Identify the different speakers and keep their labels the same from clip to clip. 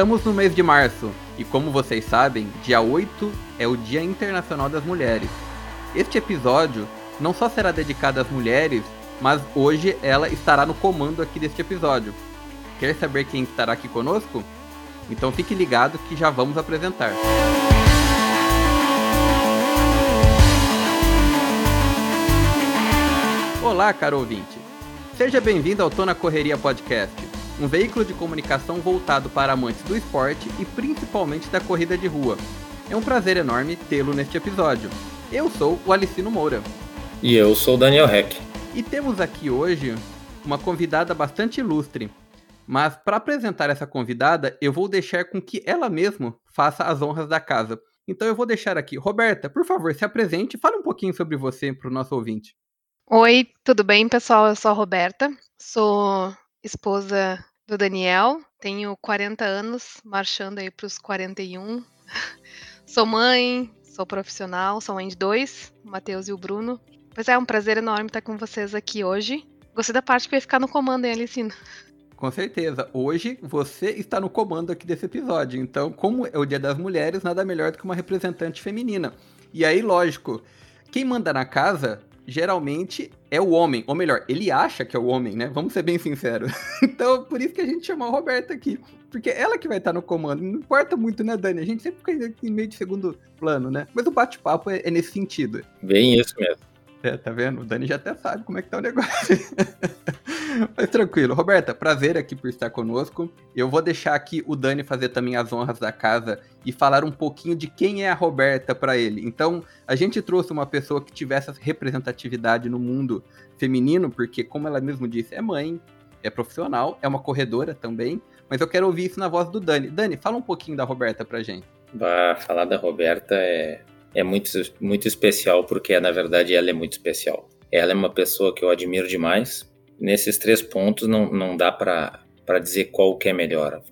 Speaker 1: Estamos no mês de março e, como vocês sabem, dia 8 é o Dia Internacional das Mulheres. Este episódio não só será dedicado às mulheres, mas hoje ela estará no comando aqui deste episódio. Quer saber quem estará aqui conosco? Então fique ligado que já vamos apresentar. Olá, caro ouvinte. Seja bem-vindo ao Tona Correria Podcast, um veículo de comunicação voltado para amantes do esporte e principalmente da corrida de rua. É um prazer enorme tê-lo neste episódio. Eu sou o Alicino Moura.
Speaker 2: E eu sou o Daniel Heck.
Speaker 1: E temos aqui hoje uma convidada bastante ilustre. Mas para apresentar essa convidada, eu vou deixar com que ela mesma faça as honras da casa. Então eu vou deixar aqui. Roberta, por favor, se apresente e fale um pouquinho sobre você para o nosso ouvinte.
Speaker 3: Oi, tudo bem, pessoal? Eu sou a Roberta, sou esposa do Daniel, tenho 40 anos, marchando aí para os 41. Sou mãe, sou profissional, sou mãe de dois, o Matheus e o Bruno. Pois é, é um prazer enorme estar com vocês aqui hoje. Gostei da parte que vai ficar no comando, hein, Alicina?
Speaker 1: Com certeza. Hoje você está no comando aqui desse episódio. Então, como é o Dia das Mulheres, nada melhor do que uma representante feminina. E aí, lógico, quem manda na casa geralmente é o homem, ou melhor, ele acha que é o homem, né? Vamos ser bem sinceros. então, por isso que a gente chamou a Roberta aqui. Porque ela que vai estar no comando. Não importa muito, né, Dani? A gente sempre fica em meio de segundo plano, né? Mas o bate-papo é, é nesse sentido.
Speaker 2: Bem isso mesmo.
Speaker 1: É, tá vendo? O Dani já até sabe como é que tá o negócio. Mas tranquilo. Roberta, prazer aqui por estar conosco. Eu vou deixar aqui o Dani fazer também as honras da casa e falar um pouquinho de quem é a Roberta para ele. Então, a gente trouxe uma pessoa que tivesse representatividade no mundo feminino, porque, como ela mesmo disse, é mãe, é profissional, é uma corredora também. Mas eu quero ouvir isso na voz do Dani. Dani, fala um pouquinho da Roberta pra gente.
Speaker 2: Bah, falar da Roberta é é muito, muito especial porque, na verdade, ela é muito especial. Ela é uma pessoa que eu admiro demais. Nesses três pontos não, não dá para dizer qual que é melhor,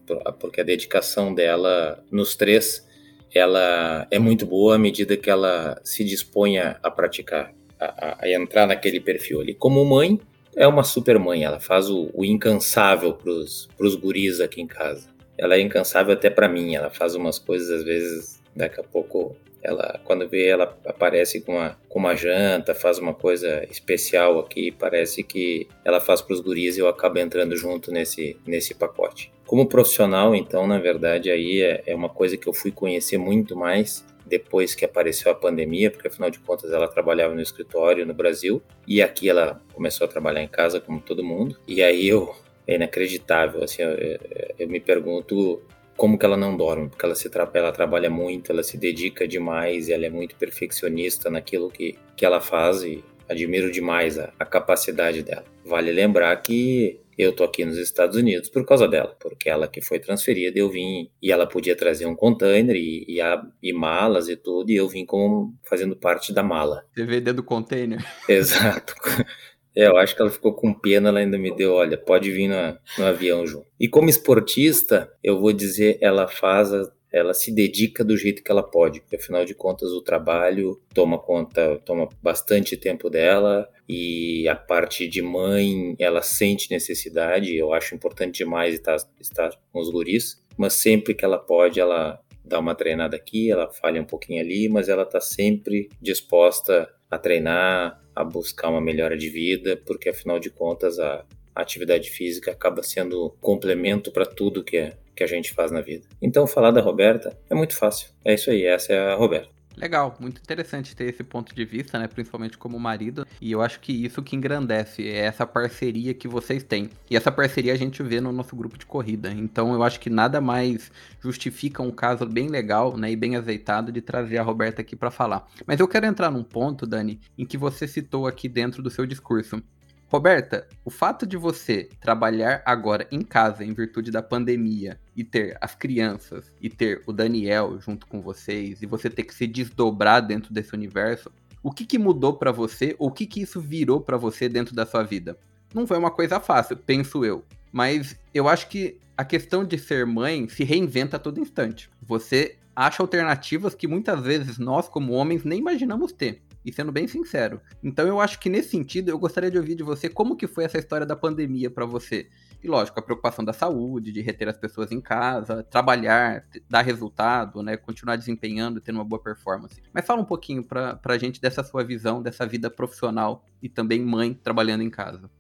Speaker 2: porque a dedicação dela nos três ela é muito boa à medida que ela se dispõe a praticar, a, a entrar naquele perfil ali. Como mãe, é uma super mãe, ela faz o, o incansável pros, pros guris aqui em casa. Ela é incansável até para mim, ela faz umas coisas às vezes, daqui a pouco ela, quando vê, ela aparece com uma, com uma janta, faz uma coisa especial aqui. Parece que ela faz para os guris e eu acabo entrando junto nesse, nesse pacote. Como profissional, então, na verdade, aí é, é uma coisa que eu fui conhecer muito mais depois que apareceu a pandemia, porque afinal de contas ela trabalhava no escritório no Brasil e aqui ela começou a trabalhar em casa como todo mundo. E aí eu é inacreditável, assim, eu, eu me pergunto como que ela não dorme, porque ela, se tra ela trabalha muito, ela se dedica demais, ela é muito perfeccionista naquilo que, que ela faz e admiro demais a, a capacidade dela. Vale lembrar que eu tô aqui nos Estados Unidos por causa dela, porque ela que foi transferida, eu vim e ela podia trazer um container e, e, a, e malas e tudo, e eu vim como fazendo parte da mala.
Speaker 1: Dentro do container?
Speaker 2: Exato. É, eu acho que ela ficou com pena, ela ainda me deu, olha, pode vir no, avião junto. E como esportista, eu vou dizer, ela faz, ela se dedica do jeito que ela pode, porque afinal de contas o trabalho toma conta, toma bastante tempo dela e a parte de mãe, ela sente necessidade, eu acho importante demais estar, estar com os guris, mas sempre que ela pode, ela dá uma treinada aqui, ela falha um pouquinho ali, mas ela está sempre disposta a treinar, a buscar uma melhora de vida, porque afinal de contas a, atividade física acaba sendo complemento para tudo que, é, que a gente faz na vida. Então, falar da Roberta é muito fácil. É isso aí, essa é a Roberta.
Speaker 1: Legal, muito interessante ter esse ponto de vista, né? Principalmente como marido. E eu acho que isso que engrandece é essa parceria que vocês têm. E essa parceria a gente vê no nosso grupo de corrida. Então eu acho que nada mais justifica um caso bem legal, né? E bem azeitado de trazer a Roberta aqui para falar. Mas eu quero entrar num ponto, Dani, em que você citou aqui dentro do seu discurso. Roberta, o fato de você trabalhar agora em casa em virtude da pandemia e ter as crianças e ter o Daniel junto com vocês e você ter que se desdobrar dentro desse universo, o que, que mudou para você? Ou o que, que isso virou para você dentro da sua vida? Não foi uma coisa fácil, penso eu. Mas eu acho que a questão de ser mãe se reinventa a todo instante. Você acha alternativas que muitas vezes nós, como homens, nem imaginamos ter e sendo bem sincero. Então eu acho que nesse sentido eu gostaria de ouvir de você como que foi essa história da pandemia para você. E lógico, a preocupação da saúde, de reter as pessoas em casa, trabalhar, dar resultado, né? Continuar desempenhando, tendo uma boa performance. Mas fala um pouquinho pra, pra gente dessa sua visão, dessa vida profissional e também mãe trabalhando em casa.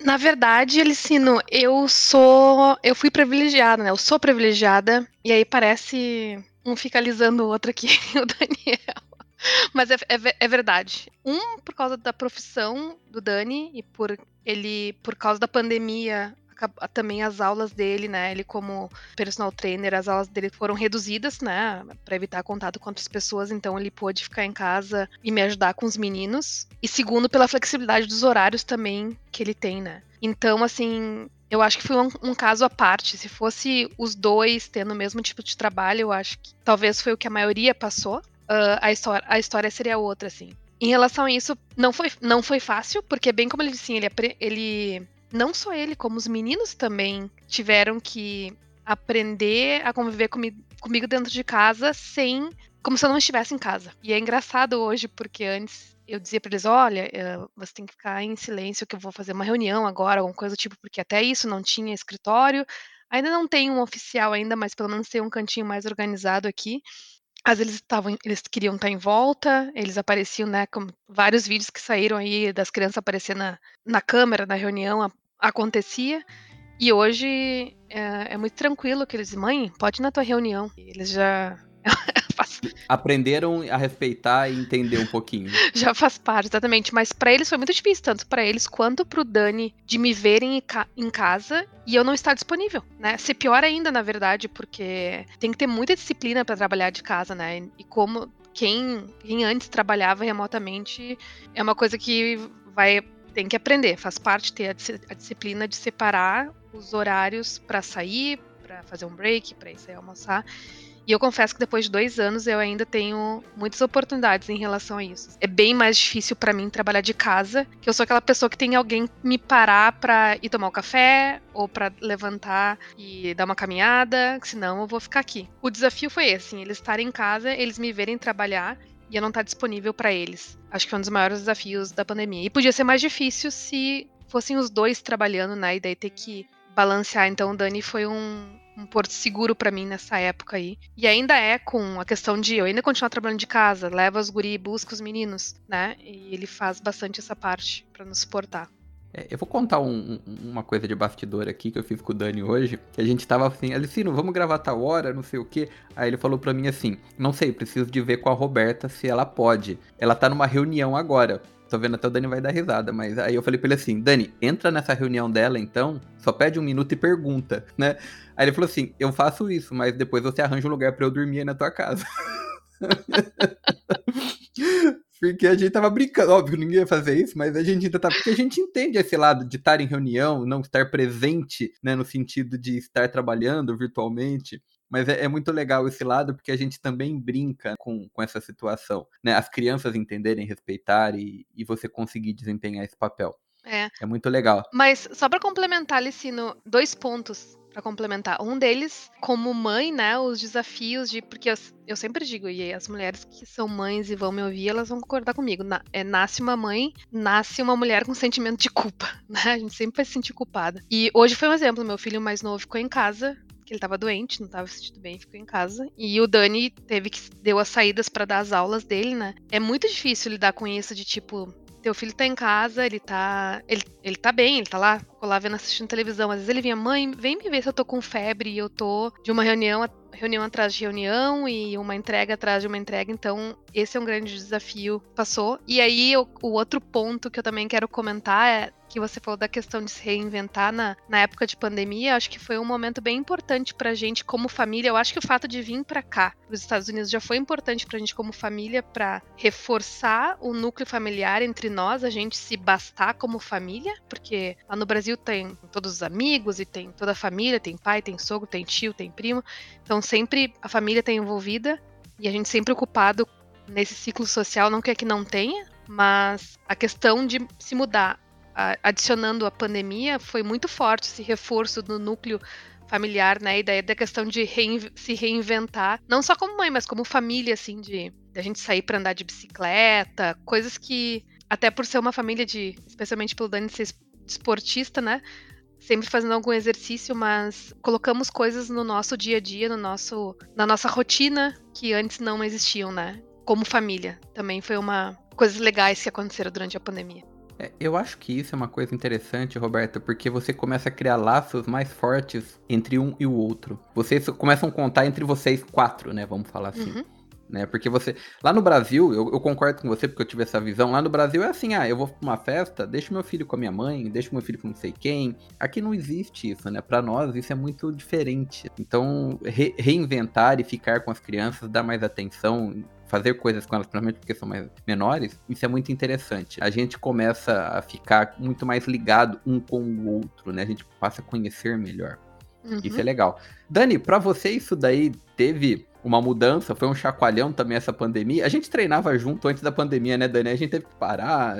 Speaker 3: Na verdade, Elicino, eu sou. Eu fui privilegiada, né? Eu sou privilegiada. E aí parece um fica alisando o outro aqui, o Daniel. Mas é, é, é, verdade. Um, por causa da profissão do Dani e por ele, por causa da pandemia, também as aulas dele, né? Ele como personal trainer, as aulas dele foram reduzidas, né? Para evitar contato com outras pessoas, então ele pôde ficar em casa e me ajudar com os meninos. E segundo, pela flexibilidade dos horários também que ele tem, né? Então, assim, eu acho que foi um, um, caso à parte. Se fosse os dois tendo o mesmo tipo de trabalho, eu acho que talvez foi o que a maioria passou uh, a, história, a história seria outra, assim. Em relação a isso, não foi, não foi fácil, porque bem como ele disse, ele, ele não só ele, como os meninos também tiveram que aprender a conviver comigo, comigo dentro de casa sem como se eu não estivesse em casa. E é engraçado hoje porque antes eu dizia para eles, olha, eh, você tem que ficar em silêncio que eu vou fazer uma reunião agora, alguma coisa do tipo, porque até isso não tinha escritório. Ainda não tem um oficial ainda, mas pelo menos tem um cantinho mais organizado aqui. Às vezes estavam, eles queriam estar em volta, eles apareciam, né, com vários vídeos que saíram aí das crianças aparecendo na, na câmera, na reunião, a, acontecia. E hoje é, é, muito tranquilo que eles, mãe, pode ir na tua reunião. Eles já
Speaker 1: Aprenderam a respeitar e entender um pouquinho.
Speaker 3: Já faz parte, exatamente. Mas para eles foi muito difícil, tanto para eles quanto pro Dani, de me verem em casa e eu não estar disponível, né? Ser pior ainda, na verdade, porque tem que ter muita disciplina para trabalhar de casa, né? E como quem, quem antes trabalhava remotamente é uma coisa que vai tem que aprender, faz parte ter a, disciplina de separar os horários para sair, para fazer um break, para ir sair almoçar. E eu confesso que depois de dois anos eu ainda tenho muitas oportunidades em relação a isso. É bem mais difícil para mim trabalhar de casa, que eu sou aquela pessoa que tem alguém me parar para ir tomar um café ou para levantar e dar uma caminhada, senão eu vou ficar aqui. O desafio foi esse, assim, eles estarem em casa, eles me verem trabalhar e eu não estar tá disponível para eles. Acho que foi um dos maiores desafios da pandemia. E podia ser mais difícil se fossem os dois trabalhando, né? E daí ter que balancear. Então o Dani foi um, um porto seguro para mim nessa época aí. E ainda é com a questão de eu ainda continuar trabalhando de casa, leva os guri, busca os meninos, né? E ele faz bastante essa parte para nos suportar.
Speaker 1: É, eu vou contar um, uma coisa de bastidor aqui que eu fiz com o Dani hoje. Que a gente tava assim, Alicino, vamos gravar tal hora, não sei o que. Aí ele falou pra mim assim: Não sei, preciso de ver com a Roberta se ela pode. Ela tá numa reunião agora. Tô vendo até o Dani vai dar risada, mas aí eu falei pra ele assim: Dani, entra nessa reunião dela então, só pede um minuto e pergunta, né? Aí ele falou assim: eu faço isso, mas depois você arranja um lugar para eu dormir aí na tua casa. Porque a gente tava brincando, óbvio, ninguém ia fazer isso, mas a gente ainda tá. Porque a gente entende esse lado de estar em reunião, não estar presente, né? No sentido de estar trabalhando virtualmente. Mas é, é, muito legal esse lado porque a gente também brinca com, com essa situação, né? As crianças entenderem, respeitar e, e você conseguir desempenhar esse papel.
Speaker 3: É.
Speaker 1: É muito legal.
Speaker 3: Mas só para complementar, Licino, dois pontos para complementar. Um deles, como mãe, né, os desafios de. Porque eu, eu, sempre digo, e as mulheres que são mães e vão me ouvir, elas vão concordar comigo. Na, é, nasce uma mãe, nasce uma mulher com sentimento de culpa, né? A gente sempre vai se sentir culpada. E hoje foi um exemplo: meu filho mais novo ficou em casa que ele tava doente, não tava se sentindo bem, ficou em casa. E o Dani teve que deu as saídas para dar as aulas dele, né? É muito difícil lidar com isso de tipo, teu filho tá em casa, ele tá. Ele, ele tá bem, ele tá lá, ficou lá vendo assistindo televisão. Às vezes ele vinha, mãe, vem me ver se eu tô com febre e eu tô de uma reunião, reunião atrás de reunião e uma entrega atrás de uma entrega. Então, esse é um grande desafio. Passou. E aí, o, o outro ponto que eu também quero comentar é que você falou da questão de se reinventar na, na época de pandemia, acho que foi um momento bem importante pra gente como família. Eu acho que o fato de vir para cá, os Estados Unidos, já foi importante pra gente como família para reforçar o núcleo familiar entre nós, a gente se bastar como família, porque lá no Brasil tem todos os amigos e tem toda a família, tem pai, tem sogro, tem tio, tem primo. Então sempre a família está envolvida e a gente sempre ocupado nesse ciclo social, não quer que não tenha, mas a questão de se mudar adicionando a pandemia, foi muito forte esse reforço do núcleo familiar, né? E daí da questão de reinv se reinventar, não só como mãe, mas como família, assim, de, de a gente sair para andar de bicicleta, coisas que, até por ser uma família de, especialmente pelo Dani ser esportista, né? sempre fazendo algum exercício, mas colocamos coisas no nosso dia a dia, no nosso, na nossa rotina que antes não existiam, né? Como família. Também foi uma coisas legais que aconteceram durante a pandemia.
Speaker 1: É, eu acho que isso é uma coisa interessante, Roberta, porque você começa a criar laços mais fortes entre um e o outro. Vocês começam a contar entre vocês quatro, né? Vamos falar assim. Uhum né? Porque você. Lá no Brasil, eu, eu, concordo com você, porque eu tive essa visão. Lá no Brasil é assim: ah, eu vou pra uma festa, deixo meu filho com a minha mãe, deixo meu filho com não sei quem. Aqui não existe isso, né? Pra nós, isso é muito diferente. Então, re reinventar e ficar com as crianças, dar mais atenção, fazer coisas com elas, principalmente porque são mais menores, isso é muito interessante. A gente começa a ficar muito mais ligado um com o outro, né? A gente passa a conhecer melhor. Uhum. Isso é legal. Dani, para você isso daí teve uma mudança, foi um chacoalhão também essa pandemia. A gente treinava junto antes da pandemia, né, Dani? A gente teve que parar,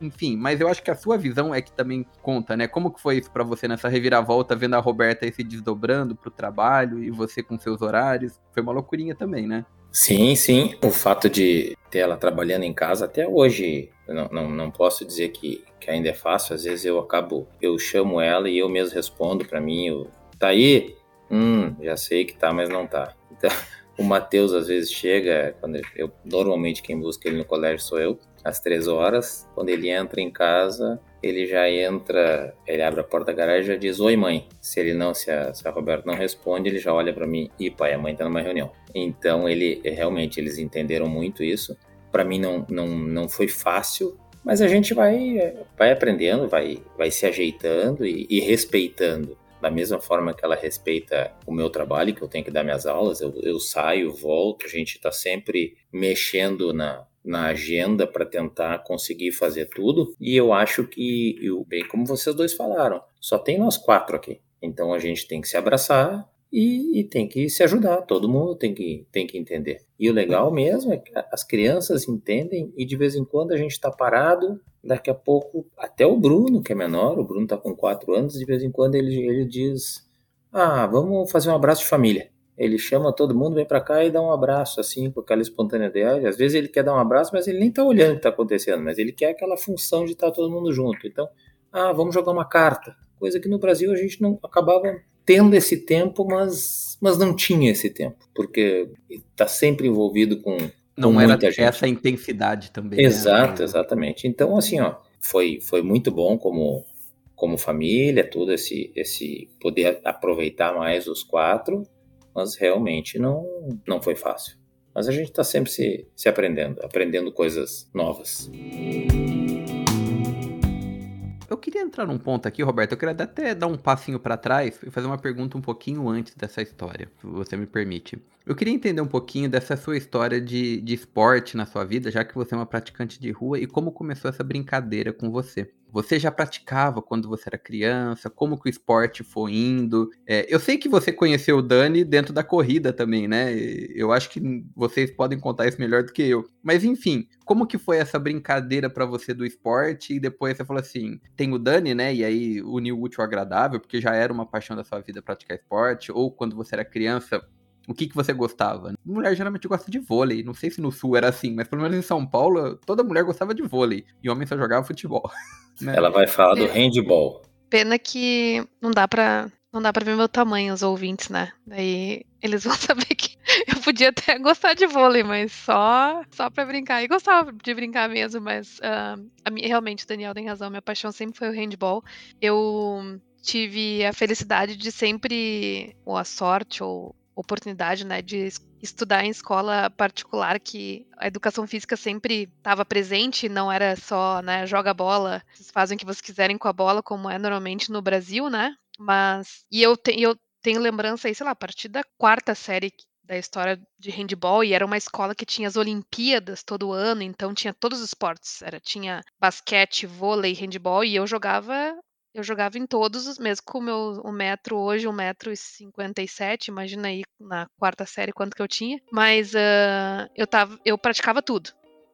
Speaker 1: enfim, mas eu acho que a sua visão é que também conta, né? Como que foi isso para você nessa reviravolta, vendo a Roberta aí se desdobrando pro trabalho e você com seus horários? Foi uma loucurinha também, né?
Speaker 2: Sim, sim. O fato de ter ela trabalhando em casa até hoje, não, não, não posso dizer que, que ainda é fácil. Às vezes eu acabo, eu chamo ela e eu mesmo respondo para mim, eu, tá aí? Hum, já sei que tá, mas não tá. Então, o Matheus às vezes chega, quando eu normalmente quem busca ele no colégio sou eu, às três horas. Quando ele entra em casa, ele já entra, ele abre a porta da garagem e já diz oi mãe. Se ele não, se a, se a Roberto não responde, ele já olha para mim e pai, a mãe tá numa reunião. Então ele realmente eles entenderam muito isso. Para mim não, não não foi fácil, mas a gente vai vai aprendendo, vai vai se ajeitando e, e respeitando da mesma forma que ela respeita o meu trabalho, que eu tenho que dar minhas aulas, eu, eu saio, volto, a gente está sempre mexendo na, na agenda para tentar conseguir fazer tudo. E eu acho que, eu, bem como vocês dois falaram, só tem nós quatro aqui. Então a gente tem que se abraçar e, e, tem que se ajudar, todo mundo tem que, tem que entender. E o legal mesmo é que as crianças entendem e de vez em quando a gente está parado, daqui a pouco, até o Bruno, que é menor, o Bruno está com 4 anos, de vez em quando ele, ele diz: Ah, vamos fazer um abraço de família. Ele chama todo mundo, vem para cá e dá um abraço, assim, com aquela espontaneidade. Às vezes ele quer dar um abraço, mas ele nem está olhando o que está acontecendo, mas ele quer aquela função de estar tá todo mundo junto. Então, ah, vamos jogar uma carta. Coisa que no Brasil a gente não acabava tendo esse tempo, mas, mas não tinha esse tempo, porque está sempre envolvido com,
Speaker 1: não com era gente. essa intensidade também.
Speaker 2: Né? Exato, né? exatamente. Então, assim, ó, foi, foi muito bom como, como família, tudo esse, esse poder aproveitar mais os quatro, mas realmente não, não foi fácil. Mas a gente está sempre se, se aprendendo, aprendendo coisas novas.
Speaker 1: Eu queria entrar num ponto aqui, Roberto. Eu queria até dar um passinho para trás e fazer uma pergunta um pouquinho antes dessa história, se você me permite. Eu queria entender um pouquinho dessa sua história de, de esporte na sua vida, já que você é uma praticante de rua, e como começou essa brincadeira com você você já praticava quando você era criança? Como que o esporte foi indo? É, eu sei que você conheceu o Dani dentro da corrida também, né? Eu acho que vocês podem contar isso melhor do que eu. Mas enfim, como que foi essa brincadeira para você do esporte? E depois você falou assim, tem o Dani, né? E aí uniu o útil ao agradável, porque já era uma paixão da sua vida praticar esporte. Ou quando você era criança, o que, que você gostava? Mulher geralmente gosta de vôlei. Não sei se no sul era assim, mas pelo menos em São Paulo, toda mulher gostava de vôlei. E homem só jogava futebol.
Speaker 2: Né? Ela vai falar do handball.
Speaker 3: Pena que não dá pra. Não dá pra ver meu tamanho, os ouvintes, né? Daí eles vão saber que eu podia até gostar de vôlei, mas só só pra brincar. E gostava de brincar mesmo, mas uh, a minha, realmente o Daniel tem razão. Minha paixão sempre foi o handball. Eu tive a felicidade de sempre, ou a sorte, ou oportunidade, né, de estudar em escola particular, que a educação física sempre estava presente, não era só, né, joga bola, vocês fazem o que vocês quiserem com a bola, como é normalmente no Brasil, né? Mas e eu, te, eu tenho lembrança aí, sei lá, a partir da quarta série da história de handball e era uma escola que tinha as Olimpíadas todo ano, então tinha todos os esportes, era tinha basquete, vôlei, handball e eu jogava eu jogava em todos os, mesmo com o meu hoje, um metro e cinquenta e sete, imagina aí na quarta série quanto que eu tinha. Mas uh, eu, tava, eu praticava tudo.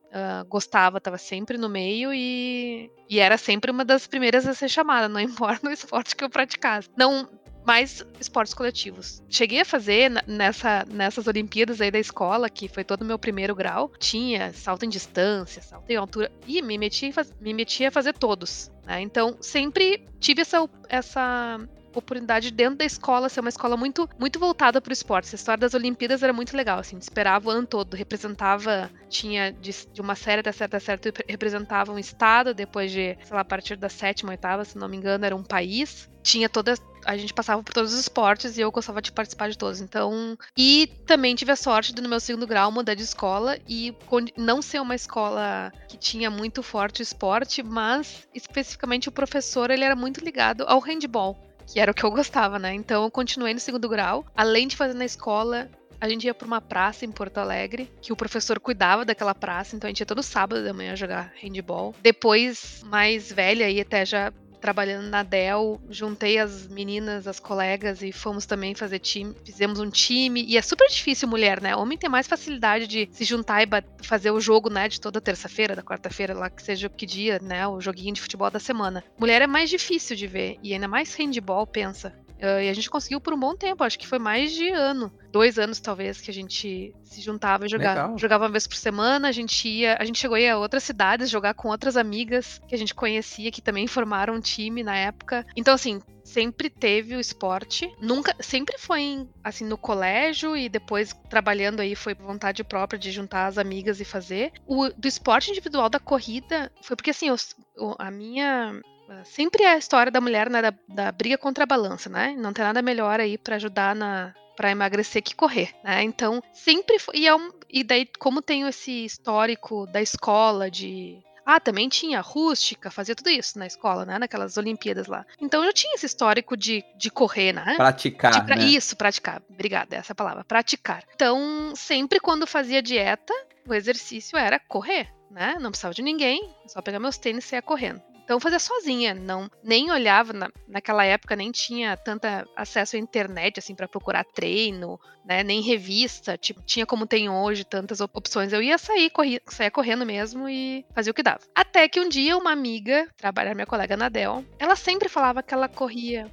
Speaker 3: Uh, gostava, estava sempre no meio e, e era sempre uma das primeiras a ser chamada, não importa o esporte que eu praticasse. Não, mais esportes coletivos. Cheguei a fazer nessa, nessas Olimpíadas aí da escola, que foi todo o meu primeiro grau, tinha salto em distância, salto em altura, e me meti, me meti a fazer todos. Né? Então, sempre tive essa, essa oportunidade dentro da escola ser uma escola muito muito voltada para o esporte. A história das Olimpíadas era muito legal, assim, esperava o ano todo, representava, tinha de, de uma série até certa certa representava um estado, depois de, sei lá, a partir da sétima, oitava, se não me engano, era um país. Tinha toda a gente passava por todos os esportes e eu gostava de participar de todos. Então, e também tive a sorte de no meu segundo grau mudar de escola e não ser uma escola que tinha muito forte esporte, mas especificamente o professor, ele era muito ligado ao handball que era o que eu gostava, né? Então eu continuei no segundo grau. Além de fazer na escola, a gente ia para uma praça em Porto Alegre, que o professor cuidava daquela praça, então a gente ia todo sábado da manhã jogar handball. Depois, mais velha, e até já trabalhando na Dell, juntei as meninas, as colegas e fomos também fazer time, fizemos um time. E é super difícil mulher, né? Homem tem mais facilidade de se juntar e fazer o jogo, né, de toda terça-feira, da quarta-feira, lá que seja que dia, né, o joguinho de futebol da semana. Mulher é mais difícil de ver e ainda mais handball, pensa. Uh, e a gente conseguiu por um bom tempo, acho que foi mais de ano, dois anos talvez, que a gente se juntava e jogava. Jogava uma vez por semana, a gente ia, a gente chegou a ir a outras cidades jogar com outras amigas que a gente conhecia, que também formaram um time na época. Então, assim, sempre teve o esporte, nunca, sempre foi assim no colégio e depois trabalhando aí foi vontade própria de juntar as amigas e fazer. O do esporte individual da corrida foi porque assim, eu, a minha Sempre é a história da mulher, né, da, da briga contra a balança, né? Não tem nada melhor aí para ajudar na para emagrecer que correr, né? Então, sempre foi, e, é um, e daí como tenho esse histórico da escola de ah, também tinha rústica, fazia tudo isso na escola, né? Naquelas Olimpíadas lá. Então eu tinha esse histórico de, de correr, né?
Speaker 1: Praticar.
Speaker 3: De,
Speaker 1: né?
Speaker 3: Isso, praticar. Obrigada, essa é palavra. Praticar. Então, sempre quando fazia dieta, o exercício era correr, né? Não precisava de ninguém, só pegar meus tênis e sair correndo. Então fazia sozinha, não nem olhava na, naquela época nem tinha tanta acesso à internet assim para procurar treino, né? Nem revista, tipo, tinha como tem hoje tantas opções. Eu ia sair, saia correndo mesmo e fazia o que dava. Até que um dia uma amiga, trabalhar minha colega na Dell, ela sempre falava que ela corria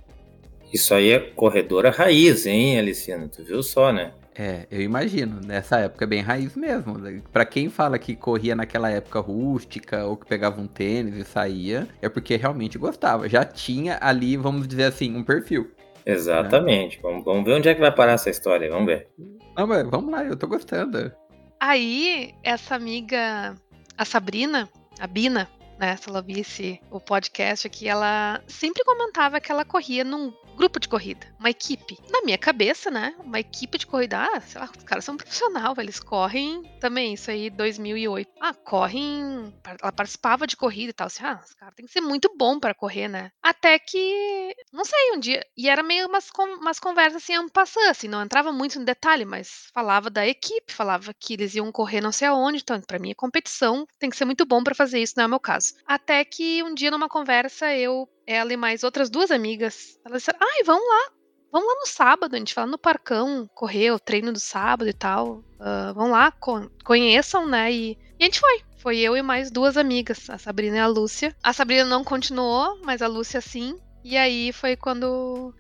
Speaker 2: isso aí é corredora raiz, hein, Aliciana? Tu viu só, né?
Speaker 1: É, eu imagino. Nessa época é bem raiz mesmo. Para quem fala que corria naquela época rústica ou que pegava um tênis e saía, é porque realmente gostava. Já tinha ali, vamos dizer assim, um perfil.
Speaker 2: Exatamente. Né? Vamos, vamos ver onde é que vai parar essa história. Vamos ver.
Speaker 1: Não, mas vamos lá, eu tô gostando.
Speaker 3: Aí, essa amiga, a Sabrina, a Bina, né, se ela visse o podcast aqui, ela sempre comentava que ela corria num grupo de corrida, uma equipe. Na minha cabeça, né? Uma equipe de corrida, ah, sei lá, os caras são profissional, eles correm também, isso aí 2008. Ah, correm, ela participava de corrida e tal, assim, ah, os caras têm que ser muito bom para correr, né? Até que, não sei, um dia, e era meio umas, umas conversas assim, passando, assim, não entrava muito no detalhe, mas falava da equipe, falava que eles iam correr não sei aonde, então para mim a competição tem que ser muito bom para fazer isso, não é o meu caso. Até que um dia numa conversa eu ela e mais outras duas amigas. Elas disseram: ai, vamos lá. Vamos lá no sábado, a gente vai lá no parcão, correr o treino do sábado e tal. Uh, vão lá, con conheçam, né? E, e a gente foi. Foi eu e mais duas amigas, a Sabrina e a Lúcia. A Sabrina não continuou, mas a Lúcia sim. E aí foi quando.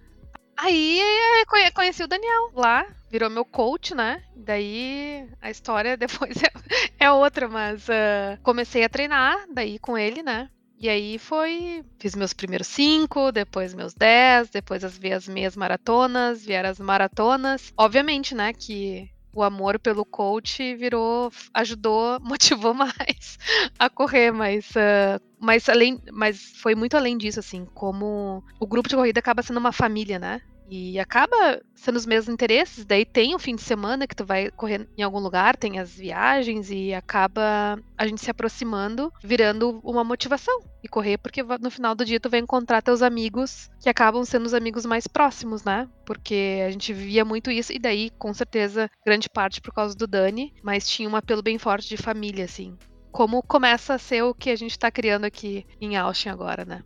Speaker 3: Aí conheci o Daniel lá, virou meu coach, né? Daí a história depois é, é outra, mas uh, comecei a treinar daí com ele, né? E aí foi. Fiz meus primeiros cinco, depois meus dez, depois as, as meias maratonas, vieram as maratonas. Obviamente, né, que o amor pelo coach virou, ajudou, motivou mais a correr, mas, uh, mas além, mas foi muito além disso, assim, como o grupo de corrida acaba sendo uma família, né? E acaba sendo os mesmos interesses. Daí tem o fim de semana que tu vai correr em algum lugar, tem as viagens e acaba a gente se aproximando, virando uma motivação e correr, porque no final do dia tu vai encontrar teus amigos que acabam sendo os amigos mais próximos, né? Porque a gente via muito isso, e daí, com certeza, grande parte por causa do Dani, mas tinha um apelo bem forte de família, assim. Como começa a ser o que a gente tá criando aqui em Austin agora, né?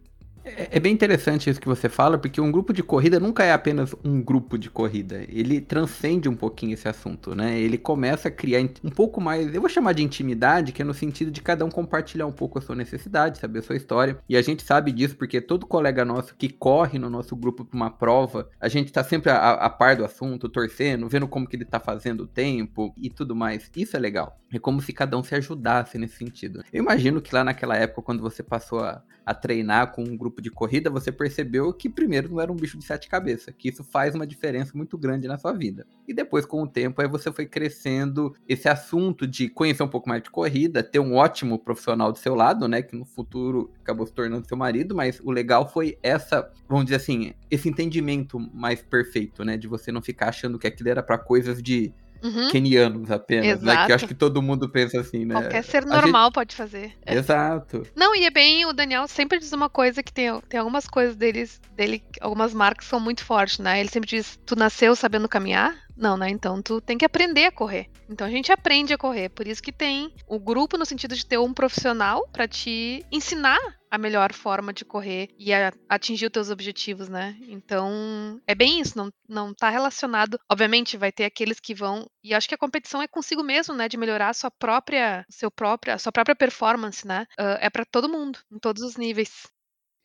Speaker 1: É, é, bem interessante isso que você fala, porque um grupo de corrida nunca é apenas um grupo de corrida. Ele transcende um pouquinho esse assunto, né? Ele começa a criar um pouco mais, eu vou chamar de intimidade, que é no sentido de cada um compartilhar um pouco a sua necessidade, saber a sua história. E a gente sabe disso porque todo colega nosso que corre no nosso grupo para uma prova, a gente tá sempre a, a, par do assunto, torcendo, vendo como que ele tá fazendo o tempo e tudo mais. Isso é legal. É como se cada um se ajudasse nesse sentido. Eu imagino que lá naquela época, quando você passou a, a treinar com um grupo de corrida, você percebeu que primeiro não era um bicho de sete cabeças, que isso faz uma diferença muito grande na sua vida. E depois, com o tempo, aí você foi crescendo esse assunto de conhecer um pouco mais de corrida, ter um ótimo profissional do seu lado, né? Que no futuro acabou se tornando seu marido, mas o legal foi essa, vamos dizer assim, esse entendimento mais perfeito, né? De você não ficar achando que aquilo era para coisas de uhum. kenianos apenas, né? Que acho que todo mundo pensa assim, né?
Speaker 3: Qualquer ser normal gente... pode fazer.
Speaker 1: Exato.
Speaker 3: Não, e é bem, o Daniel sempre diz uma coisa que tem, tem algumas coisas deles, dele, algumas marcas são muito fortes, né? Ele sempre diz, tu nasceu sabendo caminhar? Não, né? Então tu tem que aprender a correr. Então a gente aprende a correr. Por isso que tem o grupo no sentido de ter um profissional para te ensinar a melhor forma de correr e atingir os teus objetivos, né? Então é bem isso, não, não tá relacionado. Obviamente vai ter aqueles que vão. E acho que a competição é consigo mesmo, né? De melhorar a sua própria, seu própria, a sua própria performance, né? Uh, é para todo mundo, em todos os níveis.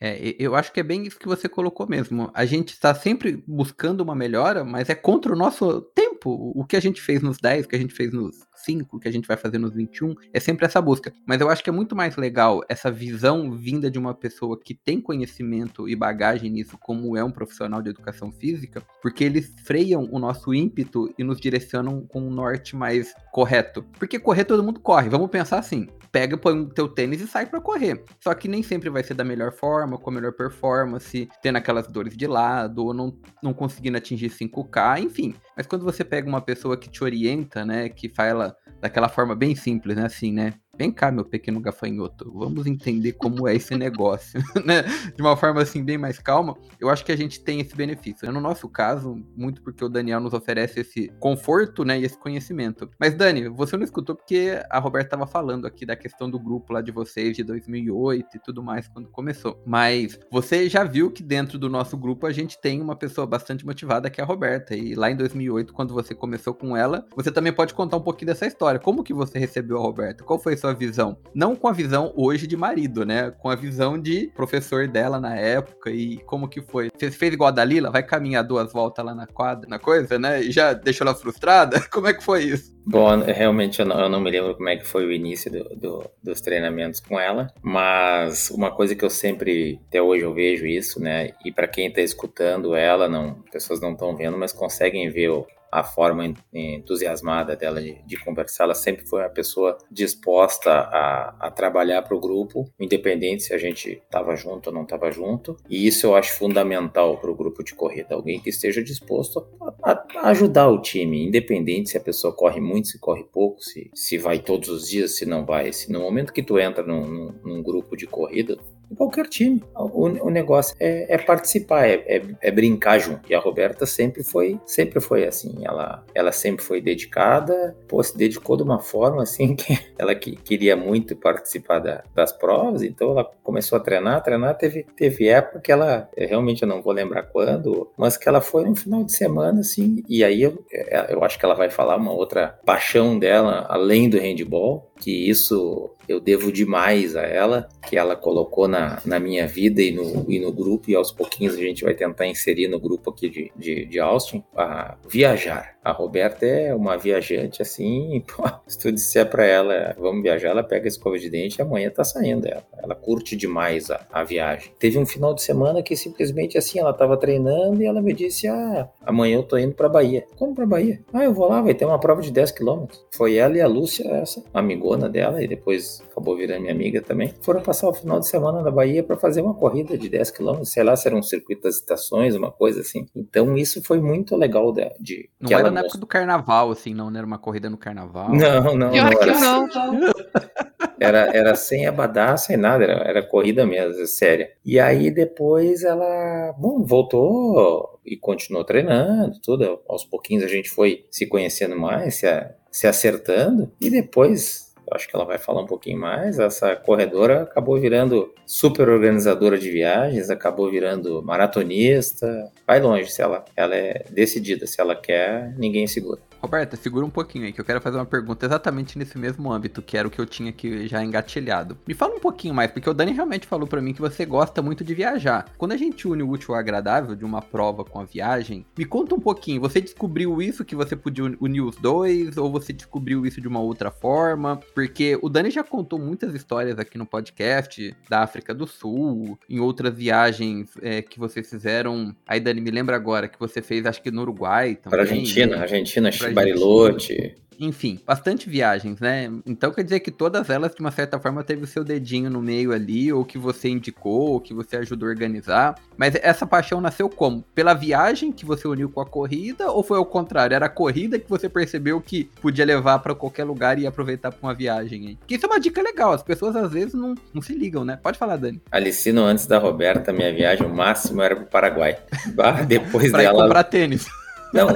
Speaker 1: É, eu acho que é bem isso que você colocou mesmo. A gente está sempre buscando uma melhora, mas é contra o nosso tempo. O que a gente fez nos 10, o que a gente fez nos 5, que a gente vai fazer nos 21, é sempre essa busca. Mas eu acho que é muito mais legal essa visão vinda de uma pessoa que tem conhecimento e bagagem nisso, como é um profissional de educação física, porque eles freiam o nosso ímpeto e nos direcionam com um norte mais correto. Porque correr todo mundo corre, vamos pensar assim pega, põe o teu tênis e sai para correr. Só que nem sempre vai ser da melhor forma, com a melhor performance, tendo aquelas dores de lado, ou não, não conseguindo atingir 5K, enfim. Mas quando você pega uma pessoa que te orienta, né, que fala daquela forma bem simples, né, assim, né, Vem cá, meu pequeno gafanhoto, vamos entender como é esse negócio, né? De uma forma assim bem mais calma. Eu acho que a gente tem esse benefício. No nosso caso, muito porque o Daniel nos oferece esse conforto, né, e esse conhecimento. Mas Dani, você não escutou porque a Roberta estava falando aqui da questão do grupo lá de vocês de 2008 e tudo mais quando começou. Mas você já viu que dentro do nosso grupo a gente tem uma pessoa bastante motivada que é a Roberta. E lá em 2008, quando você começou com ela, você também pode contar um pouquinho dessa história. Como que você recebeu a Roberta? Qual foi sua visão. Não com a visão hoje de marido, né? Com a visão de professor dela na época e como que foi. Você fez igual a Dalila? Vai caminhar duas voltas lá na quadra, na coisa, né? E já deixou ela frustrada? Como é que foi isso?
Speaker 2: Bom, realmente eu não, eu não, me lembro como é que foi o início do, do, dos treinamentos com ela, mas uma coisa que eu sempre, até hoje eu vejo isso, né? E para quem está escutando ela, não, pessoas não estão vendo, mas conseguem ver o, a forma entusiasmada dela de, de, conversar. Ela sempre foi uma pessoa disposta a, a trabalhar para o grupo, independente se a gente estava junto ou não estava junto. E isso eu acho fundamental para o grupo de corrida. Alguém que esteja disposto a, a, ajudar o time, independente se a pessoa corre muito, se corre pouco, se, se vai todos os dias, se não vai. Se no momento que tu entra num, num, num grupo de corrida, qualquer time. O, o negócio é, é participar, é, é, é, brincar junto. E a Roberta sempre foi, sempre foi assim. Ela, ela sempre foi dedicada, pô, se dedicou de uma forma assim que ela que, queria muito participar da, das provas. Então ela começou a treinar, treinar. Teve, teve época que ela, realmente eu não vou lembrar quando, mas que ela foi no final de semana assim. E aí eu, é, eu acho que ela vai falar uma outra paixão dela além do handball, que isso eu devo demais a ela, que ela colocou na, na minha vida e no, e no grupo, e aos pouquinhos a gente vai tentar inserir no grupo aqui de, de, de Austin, a viajar. A Roberta é uma viajante assim, pô, se tu disser pra ela, vamos viajar, ela pega a escova de dente e amanhã tá saindo ela. Ela curte demais a, a viagem. Teve um final de semana que simplesmente assim, ela tava treinando e ela me disse, ah, amanhã eu tô indo pra Bahia. Como pra Bahia? Ah, eu vou lá, vai ter uma prova de 10 quilômetros. Foi ela e a Lúcia, essa amigona dela, e depois acabou virando minha amiga também, foram passar o final de semana na Bahia para fazer uma corrida de 10 km, sei lá se era um circuito das estações, uma coisa assim. Então isso foi muito legal de, de
Speaker 1: Não era na época do carnaval, assim, não, não era uma corrida no carnaval.
Speaker 2: Não, não. Pior não que não. Era, era sem abadá, sem nada, era, era corrida mesmo, séria. E aí depois ela, bom, voltou e continuou treinando, tudo. Aos pouquinhos a gente foi se conhecendo mais, se, se acertando, e depois acho que ela vai falar um pouquinho mais. Essa corredora acabou virando super organizadora de viagens, acabou virando maratonista. Vai longe se ela, ela é decidida. Se ela quer, ninguém segura.
Speaker 1: Roberta, segura um pouquinho aí, que eu quero fazer uma pergunta exatamente nesse mesmo âmbito, que era o que eu tinha aqui já engatilhado. Me fala um pouquinho mais, porque o Dani realmente falou para mim que você gosta muito de viajar. Quando a gente une o útil ao agradável de uma prova com a viagem, me conta um pouquinho, você descobriu isso que você podia unir os dois, ou você descobriu isso de uma outra forma? Porque o Dani já contou muitas histórias aqui no podcast da África do Sul, em outras viagens é, que vocês fizeram. Aí, Dani, me lembra agora que você fez, acho que no Uruguai também.
Speaker 2: Para Argentina, né? Argentina, pra Bariloche.
Speaker 1: Enfim, bastante viagens, né? Então quer dizer que todas elas, de uma certa forma, teve o seu dedinho no meio ali, ou que você indicou, ou que você ajudou a organizar. Mas essa paixão nasceu como? Pela viagem que você uniu com a corrida, ou foi ao contrário? Era a corrida que você percebeu que podia levar para qualquer lugar e aproveitar para uma viagem, hein? Que isso é uma dica legal, as pessoas às vezes não, não se ligam, né? Pode falar, Dani.
Speaker 2: Alicino, antes da Roberta, minha viagem, o máximo era pro Paraguai. depois
Speaker 1: pra
Speaker 2: dela.
Speaker 1: Ir comprar tênis.
Speaker 2: Não,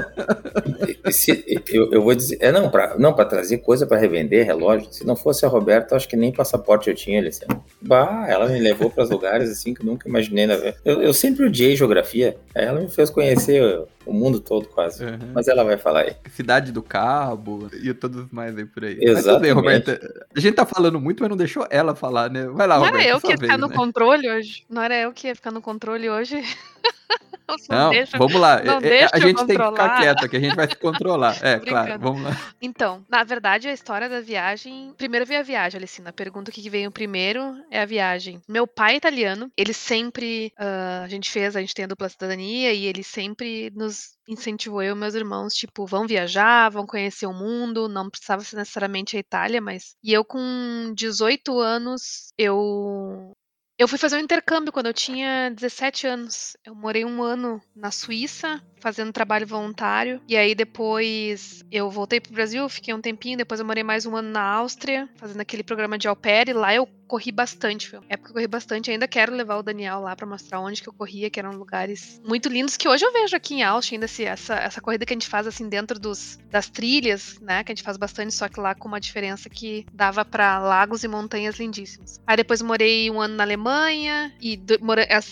Speaker 2: se, eu, eu, vou dizer, é não para não para trazer coisa para revender relógio. Se não fosse a Roberta, acho que nem passaporte eu tinha, Luciano. Bah, ela me levou para lugares assim que eu nunca imaginei na vida. Eu, eu sempre odiei geografia. Ela me fez conhecer o mundo todo quase. Uhum. Mas ela vai falar aí.
Speaker 1: Cidade do Cabo e todos mais aí por aí.
Speaker 2: Exatamente. Mas bem,
Speaker 1: Roberta. A gente tá falando muito, mas não deixou ela falar, né? Vai lá,
Speaker 3: não
Speaker 1: Roberta.
Speaker 3: Não era eu que ia ficar no né? controle hoje. Não era eu que ia ficar no controle hoje.
Speaker 1: Não, deixa, vamos lá. É, é a gente tem que ficar quieto que a gente vai se controlar. É, claro, vamos lá.
Speaker 3: Então, na verdade, a história da viagem. Primeiro veio a viagem, Alicina. A pergunta que veio primeiro é a viagem. Meu pai é italiano, ele sempre. Uh, a gente fez, a gente tem a dupla cidadania e ele sempre nos incentivou eu e meus irmãos, tipo, vão viajar, vão conhecer o mundo, não precisava ser necessariamente a Itália, mas. E eu, com 18 anos, eu eu fui fazer um intercâmbio quando eu tinha 17 anos. Eu morei um ano na Suíça, fazendo trabalho voluntário. E aí depois eu voltei pro Brasil, fiquei um tempinho, depois eu morei mais um ano na Áustria, fazendo aquele programa de au pair, e lá eu corri bastante, viu? época eu corri bastante, ainda quero levar o Daniel lá para mostrar onde que eu corria, que eram lugares muito lindos, que hoje eu vejo aqui em Áustria, ainda assim, essa, essa corrida que a gente faz assim dentro dos, das trilhas, né, que a gente faz bastante, só que lá com uma diferença que dava para lagos e montanhas lindíssimos. Aí depois morei um ano na Alemanha, e do,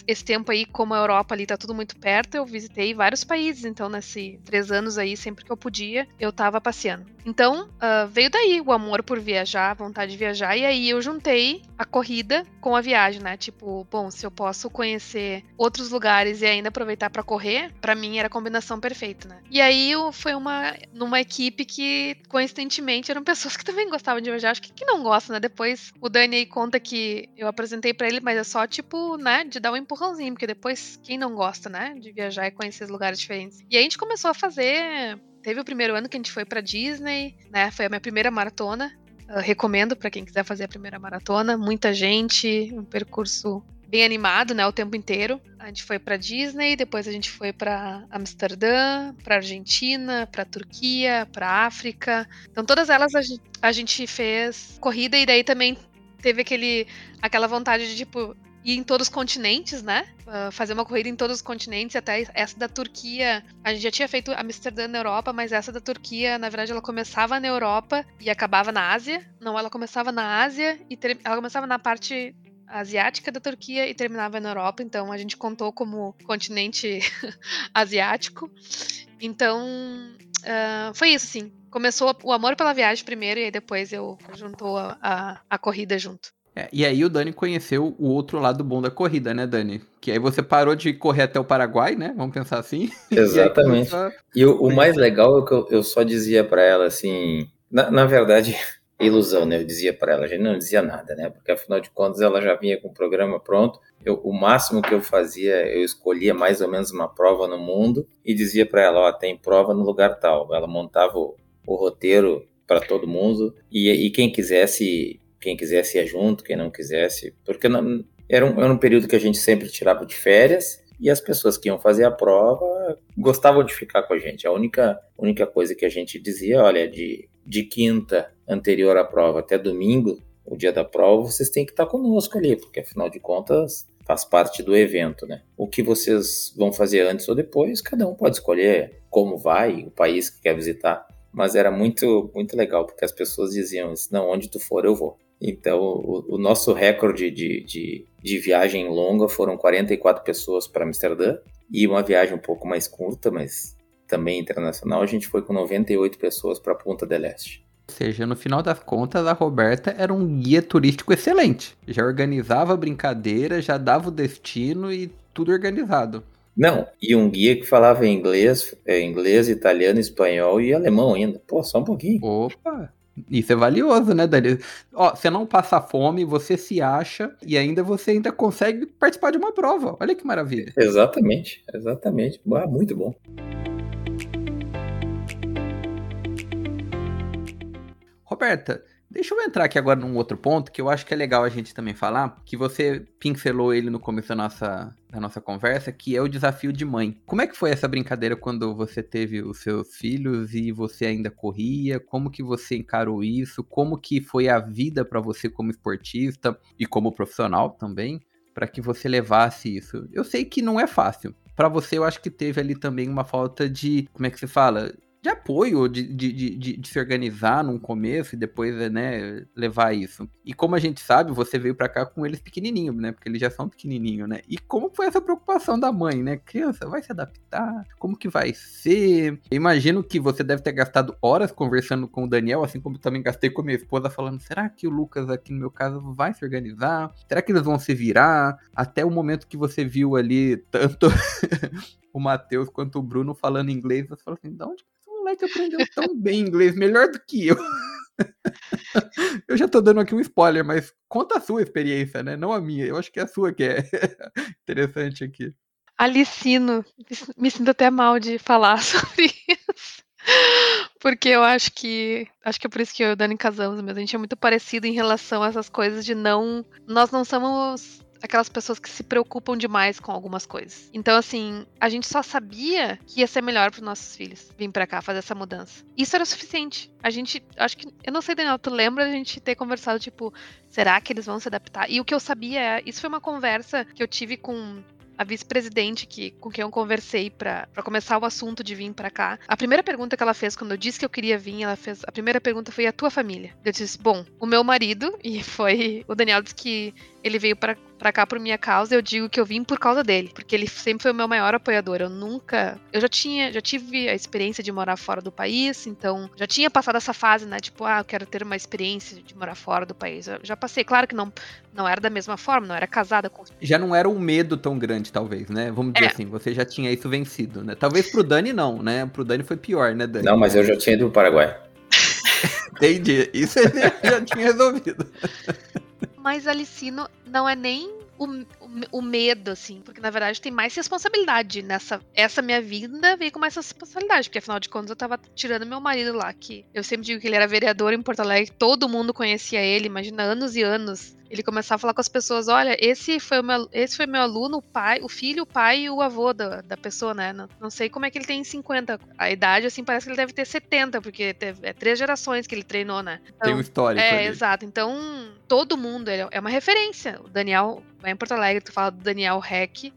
Speaker 3: esse tempo aí, como a Europa ali tá tudo muito perto, eu visitei vários países países, então nesses três anos aí, sempre que eu podia, eu tava passeando. Então, uh, veio daí o amor por viajar, a vontade de viajar, e aí eu juntei a corrida com a viagem, né? Tipo, bom, se eu posso conhecer outros lugares e ainda aproveitar para correr, para mim era a combinação perfeita, né? E aí foi uma numa equipe que coincidentemente eram pessoas que também gostavam de viajar, acho que, que não gosta, né? Depois o Dani aí conta que eu apresentei para ele, mas é só tipo, né, de dar um empurrãozinho, porque depois quem não gosta, né, de viajar e conhecer lugares diferentes. E a gente começou a fazer. Teve o primeiro ano que a gente foi para Disney, né? Foi a minha primeira maratona. Uh, recomendo para quem quiser fazer a primeira maratona. Muita gente, um percurso bem animado, né, o tempo inteiro. A gente foi para Disney, depois a gente foi para Amsterdã, para Argentina, para Turquia, para África. Então todas elas a gente fez corrida e daí também teve aquele aquela vontade de tipo ir em todos os continentes, né? Uh, fazer uma corrida em todos os continentes, até essa da Turquia. A gente já tinha feito Amsterdã na Europa, mas essa da Turquia, na verdade, ela começava na Europa e acabava na Ásia. Não, ela começava na Ásia e ter... ela começava na parte asiática da Turquia e terminava na Europa, então a gente contou como continente asiático. Então, uh, foi isso, sim. Começou o amor pela viagem primeiro e aí depois eu juntou a, a, a corrida junto.
Speaker 1: É, e aí o Dani conheceu o outro lado bom da corrida, né, Dani? Que aí você parou de correr até o Paraguai, né? Vamos pensar assim.
Speaker 2: Exatamente. E, e o, o, mais legal é que eu, eu só dizia para ela assim, na, na verdade, ilusão, né? Eu dizia para ela, a gente não dizia nada, né? Porque afinal de contas ela já vinha com o programa pronto. Eu, o máximo que eu fazia, eu escolhia mais ou menos uma prova no mundo e dizia para ela, ó, tem prova no lugar tal. Ela montava o, o roteiro para todo mundo e, e quem quisesse quem quisesse ia junto, quem não quisesse, porque não, era, um, era um período que a gente sempre tirava de férias e as pessoas que iam fazer a prova gostavam de ficar com a gente. A única, única coisa que a gente dizia, olha, de, de quinta anterior à prova até domingo, o dia da prova, vocês têm que estar conosco ali, porque afinal de contas faz parte do evento, né? O que vocês vão fazer antes ou depois, cada um pode escolher como vai, o país que quer visitar. mas era muito, muito legal, porque as pessoas diziam, não, onde tu for eu vou. Então, o, o nosso recorde de, de, de, viagem longa foram 44 pessoas para Amsterdã, e uma viagem um pouco mais curta, mas também internacional, a gente foi com 98 pessoas para Punta del Este.
Speaker 1: Ou seja, no final das contas, a Roberta era um guia turístico excelente. Já organizava a brincadeira, já dava o destino e tudo organizado.
Speaker 2: Não, e um guia que falava inglês, é, inglês, italiano, espanhol e alemão ainda. Pô, só um pouquinho.
Speaker 1: Opa! Isso é valioso, né, Dani? Ó, você não passa fome, você se acha e ainda você ainda consegue participar de uma prova. Olha que maravilha.
Speaker 2: Exatamente, exatamente. Ah, muito bom.
Speaker 1: Roberta, Deixa eu entrar aqui agora num outro ponto que eu acho que é legal a gente também falar, que você pincelou ele no começo da nossa, da nossa conversa, que é o desafio de mãe. Como é que foi essa brincadeira quando você teve os seus filhos e você ainda corria? Como que você encarou isso? Como que foi a vida para você como esportista e como profissional também, para que você levasse isso? Eu sei que não é fácil. Para você, eu acho que teve ali também uma falta de, como é que se fala? De apoio, de, de, de, de, se organizar num começo e depois, né, levar isso. E como a gente sabe, você veio para cá com eles pequenininhos, né, porque eles já são pequenininhos, né. E como foi essa preocupação da mãe, né? Criança, vai se adaptar? Como que vai ser? Eu imagino que você deve ter gastado horas conversando com o Daniel, assim como também gastei com a minha esposa, falando, será que o Lucas aqui no meu caso vai se organizar? Será que eles vão se virar? Até o momento que você viu ali tanto o Matheus quanto o Bruno falando inglês, você falou assim, de onde moleque aprendeu tão bem inglês, melhor do que eu. eu já tô dando aqui um spoiler, mas conta a sua experiência, né? Não a minha. Eu acho que é a sua que é interessante aqui.
Speaker 3: Alicino. Me sinto até mal de falar sobre isso. Porque eu acho que. Acho que é por isso que eu e o Dani casamos. A gente é muito parecido em relação a essas coisas de não. Nós não somos aquelas pessoas que se preocupam demais com algumas coisas. Então, assim, a gente só sabia que ia ser melhor para os nossos filhos vir para cá fazer essa mudança. Isso era suficiente. A gente, acho que, eu não sei, Daniel, tu lembra a gente ter conversado, tipo, será que eles vão se adaptar? E o que eu sabia é, isso foi uma conversa que eu tive com a vice-presidente que com quem eu conversei para começar o assunto de vir para cá. A primeira pergunta que ela fez quando eu disse que eu queria vir, ela fez a primeira pergunta foi a tua família. Eu disse: "Bom, o meu marido" e foi o Daniel disse que ele veio para para cá por minha causa, eu digo que eu vim por causa dele, porque ele sempre foi o meu maior apoiador. Eu nunca, eu já tinha, já tive a experiência de morar fora do país, então já tinha passado essa fase, né, tipo, ah, eu quero ter uma experiência de morar fora do país. Eu já passei, claro que não não era da mesma forma, não era casada com
Speaker 1: Já não era um medo tão grande, talvez, né? Vamos dizer é. assim, você já tinha isso vencido, né? Talvez pro Dani não, né? Pro Dani foi pior, né, Dani?
Speaker 2: Não, mas eu já tinha ido pro Paraguai.
Speaker 1: Entendi. Isso ele já tinha resolvido.
Speaker 3: Mas Alicino não é nem o, o, o, medo, assim, porque na verdade tem mais responsabilidade nessa. Essa minha vinda veio com mais responsabilidade, porque afinal de contas eu tava tirando meu marido lá, que eu sempre digo que ele era vereador em Porto Alegre, todo mundo conhecia ele, imagina anos e anos ele começar a falar com as pessoas, olha, esse foi o meu, esse foi meu aluno, o pai, o filho, o pai e o avô da, da pessoa, né? Não, não sei como é que ele tem 50. A idade, assim, parece que ele deve ter 70, porque teve, é três gerações que ele treinou, né?
Speaker 1: Então, tem um histórico.
Speaker 3: É, ali. exato. Então, todo mundo é, é uma referência. O Daniel, vai em Porto Alegre, tu fala do Daniel Heck,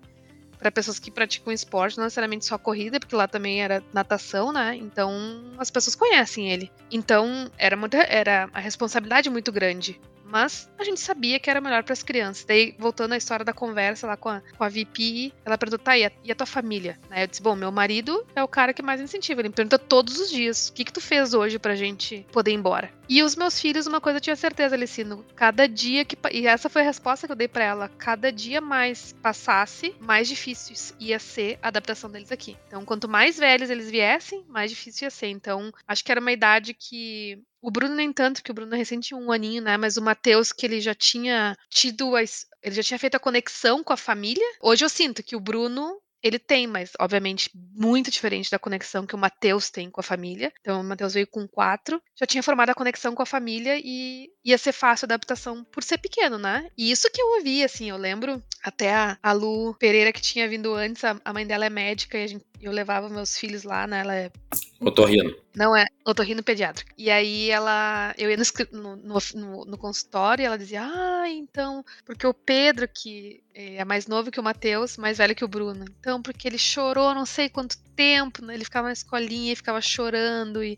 Speaker 3: para pessoas que praticam esporte, não necessariamente só corrida, porque lá também era natação, né? Então as pessoas conhecem ele. Então era muito, era a responsabilidade muito grande. Mas a gente sabia que era melhor para as crianças. Daí, voltando à história da conversa lá com a, com a VP, ela perguntou: tá, e a, e a tua família? Né? Eu disse: bom, meu marido é o cara que mais incentiva. Ele me pergunta todos os dias: o que, que tu fez hoje pra gente poder ir embora? E os meus filhos, uma coisa eu tinha certeza, Alicino: cada dia que. E essa foi a resposta que eu dei para ela: cada dia mais passasse, mais difícil ia ser a adaptação deles aqui. Então, quanto mais velhos eles viessem, mais difícil ia ser. Então, acho que era uma idade que o Bruno nem tanto, porque o Bruno é recente um aninho, né? Mas o Matheus, que ele já tinha tido a, ele já tinha feito a conexão com a família. Hoje eu sinto que o Bruno ele tem, mas obviamente muito diferente da conexão que o Matheus tem com a família. Então o Matheus veio com quatro, já tinha formado a conexão com a família e ia ser fácil a adaptação por ser pequeno, né? E isso que eu ouvi, assim, eu lembro até a, Lu Pereira que tinha vindo antes, a, mãe dela é médica e gente, eu levava meus filhos lá, né? Ela é.
Speaker 2: Otorrino.
Speaker 3: Não é, otorrino pediátrico. E aí ela. Eu ia no, no, no, no consultório e ela dizia: Ah, então. Porque o Pedro, que é mais novo que o Matheus, mais velho que o Bruno. Então, porque ele chorou não sei quanto tempo, né? Ele ficava na escolinha e ficava chorando e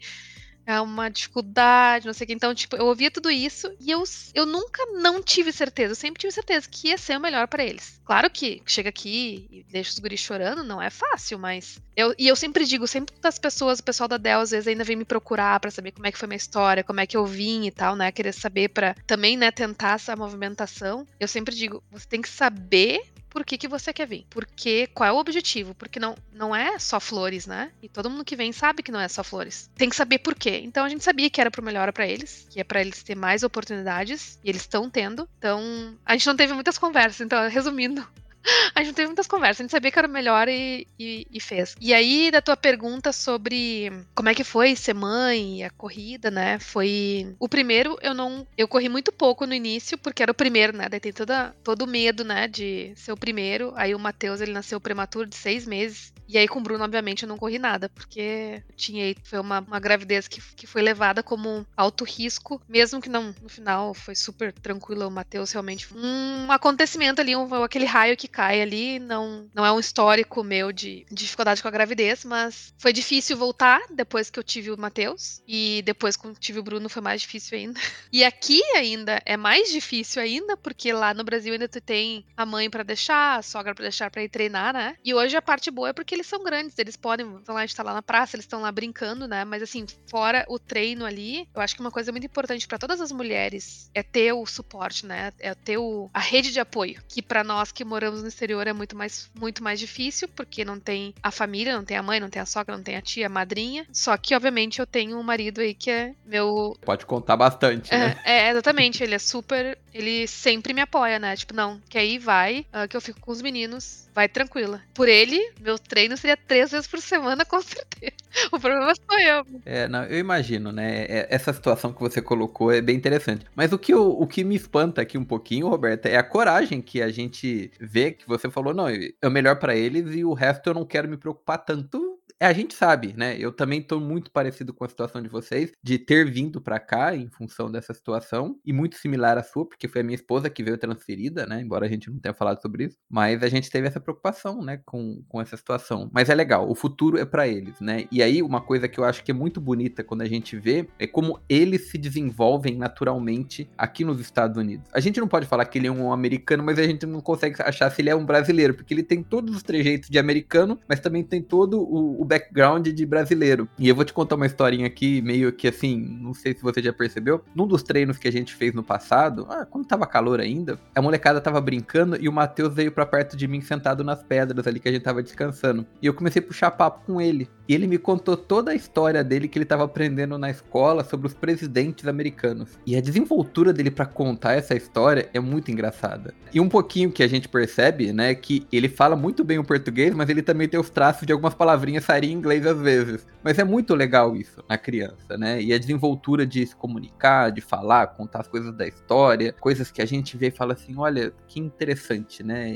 Speaker 3: é uma dificuldade, não sei o que. Então, tipo, eu ouvia tudo isso e eu, eu nunca não tive certeza. Eu sempre tive certeza que ia ser o melhor para eles. Claro que chega aqui e deixa os guris chorando, não é fácil, mas. Eu, e eu sempre digo, sempre que as pessoas, o pessoal da Dell às vezes ainda vem me procurar para saber como é que foi minha história, como é que eu vim e tal, né? Querer saber para também, né, tentar essa movimentação. Eu sempre digo, você tem que saber por que, que você quer vir. Porque qual é o objetivo? Porque não, não é só flores, né? E todo mundo que vem sabe que não é só flores. Tem que saber por quê. Então a gente sabia que era pro melhor para eles, que é para eles ter mais oportunidades, e eles estão tendo. Então a gente não teve muitas conversas. Então, resumindo, a gente teve muitas conversas, a gente sabia que era o melhor e, e, e, fez. E aí, da tua pergunta sobre como é que foi ser mãe, a corrida, né? Foi. O primeiro, eu não. Eu corri muito pouco no início, porque era o primeiro, né? Daí tem toda, todo o medo, né? De ser o primeiro. Aí o Matheus, ele nasceu prematuro de seis meses. E aí com o Bruno, obviamente, eu não corri nada, porque tinha foi uma, uma gravidez que, que foi levada como alto risco, mesmo que não, no final foi super tranquila, o Matheus realmente um acontecimento ali, um, aquele raio que cai ali, não, não é um histórico meu de, de dificuldade com a gravidez, mas foi difícil voltar depois que eu tive o Matheus, e depois quando tive o Bruno foi mais difícil ainda. E aqui ainda é mais difícil ainda, porque lá no Brasil ainda tu tem a mãe para deixar, a sogra para deixar para ir treinar, né? E hoje a parte boa é porque eles são grandes, eles podem, então lá, a gente tá lá na praça, eles estão lá brincando, né? Mas assim, fora o treino ali, eu acho que uma coisa muito importante para todas as mulheres é ter o suporte, né? É ter o, a rede de apoio, que para nós que moramos no exterior é muito mais, muito mais difícil, porque não tem a família, não tem a mãe, não tem a sogra, não tem a tia, a madrinha. Só que, obviamente, eu tenho um marido aí que é meu.
Speaker 1: Pode contar bastante,
Speaker 3: é,
Speaker 1: né?
Speaker 3: É, exatamente. Ele é super. Ele sempre me apoia, né? Tipo, não, que aí vai, uh, que eu fico com os meninos vai tranquila. Por ele, meu treino seria três vezes por semana, com certeza. O problema sou eu.
Speaker 1: É, não, eu imagino, né? É, essa situação que você colocou é bem interessante. Mas o que, o, o que me espanta aqui um pouquinho, Roberta, é a coragem que a gente vê que você falou, não, é o melhor para eles e o resto eu não quero me preocupar tanto é, a gente sabe, né? Eu também tô muito parecido com a situação de vocês, de ter vindo para cá em função dessa situação, e muito similar à sua, porque foi a minha esposa que veio transferida, né? Embora a gente não tenha falado sobre isso, mas a gente teve essa preocupação, né, com, com essa situação. Mas é legal, o futuro é para eles, né? E aí, uma coisa que eu acho que é muito bonita quando a gente vê é como eles se desenvolvem naturalmente aqui nos Estados Unidos. A gente não pode falar que ele é um americano, mas a gente não consegue achar se ele é um brasileiro, porque ele tem todos os trejeitos de americano, mas também tem todo o, o background de brasileiro. E eu vou te contar uma historinha aqui, meio que assim, não sei se você já percebeu. Num dos treinos que a gente fez no passado, ah, quando tava calor ainda, a molecada tava brincando e o Matheus veio para perto de mim sentado nas pedras ali que a gente tava descansando. E eu comecei a puxar papo com ele. E ele me contou toda a história dele que ele tava aprendendo na escola sobre os presidentes americanos. E a desenvoltura dele para contar essa história é muito engraçada. E um pouquinho que a gente percebe, né, que ele fala muito bem o português, mas ele também tem os traços de algumas palavrinhas em inglês às vezes. Mas é muito legal isso na criança, né? E a desenvoltura de se comunicar, de falar, contar as coisas da história, coisas que a gente vê e fala assim: olha, que interessante, né?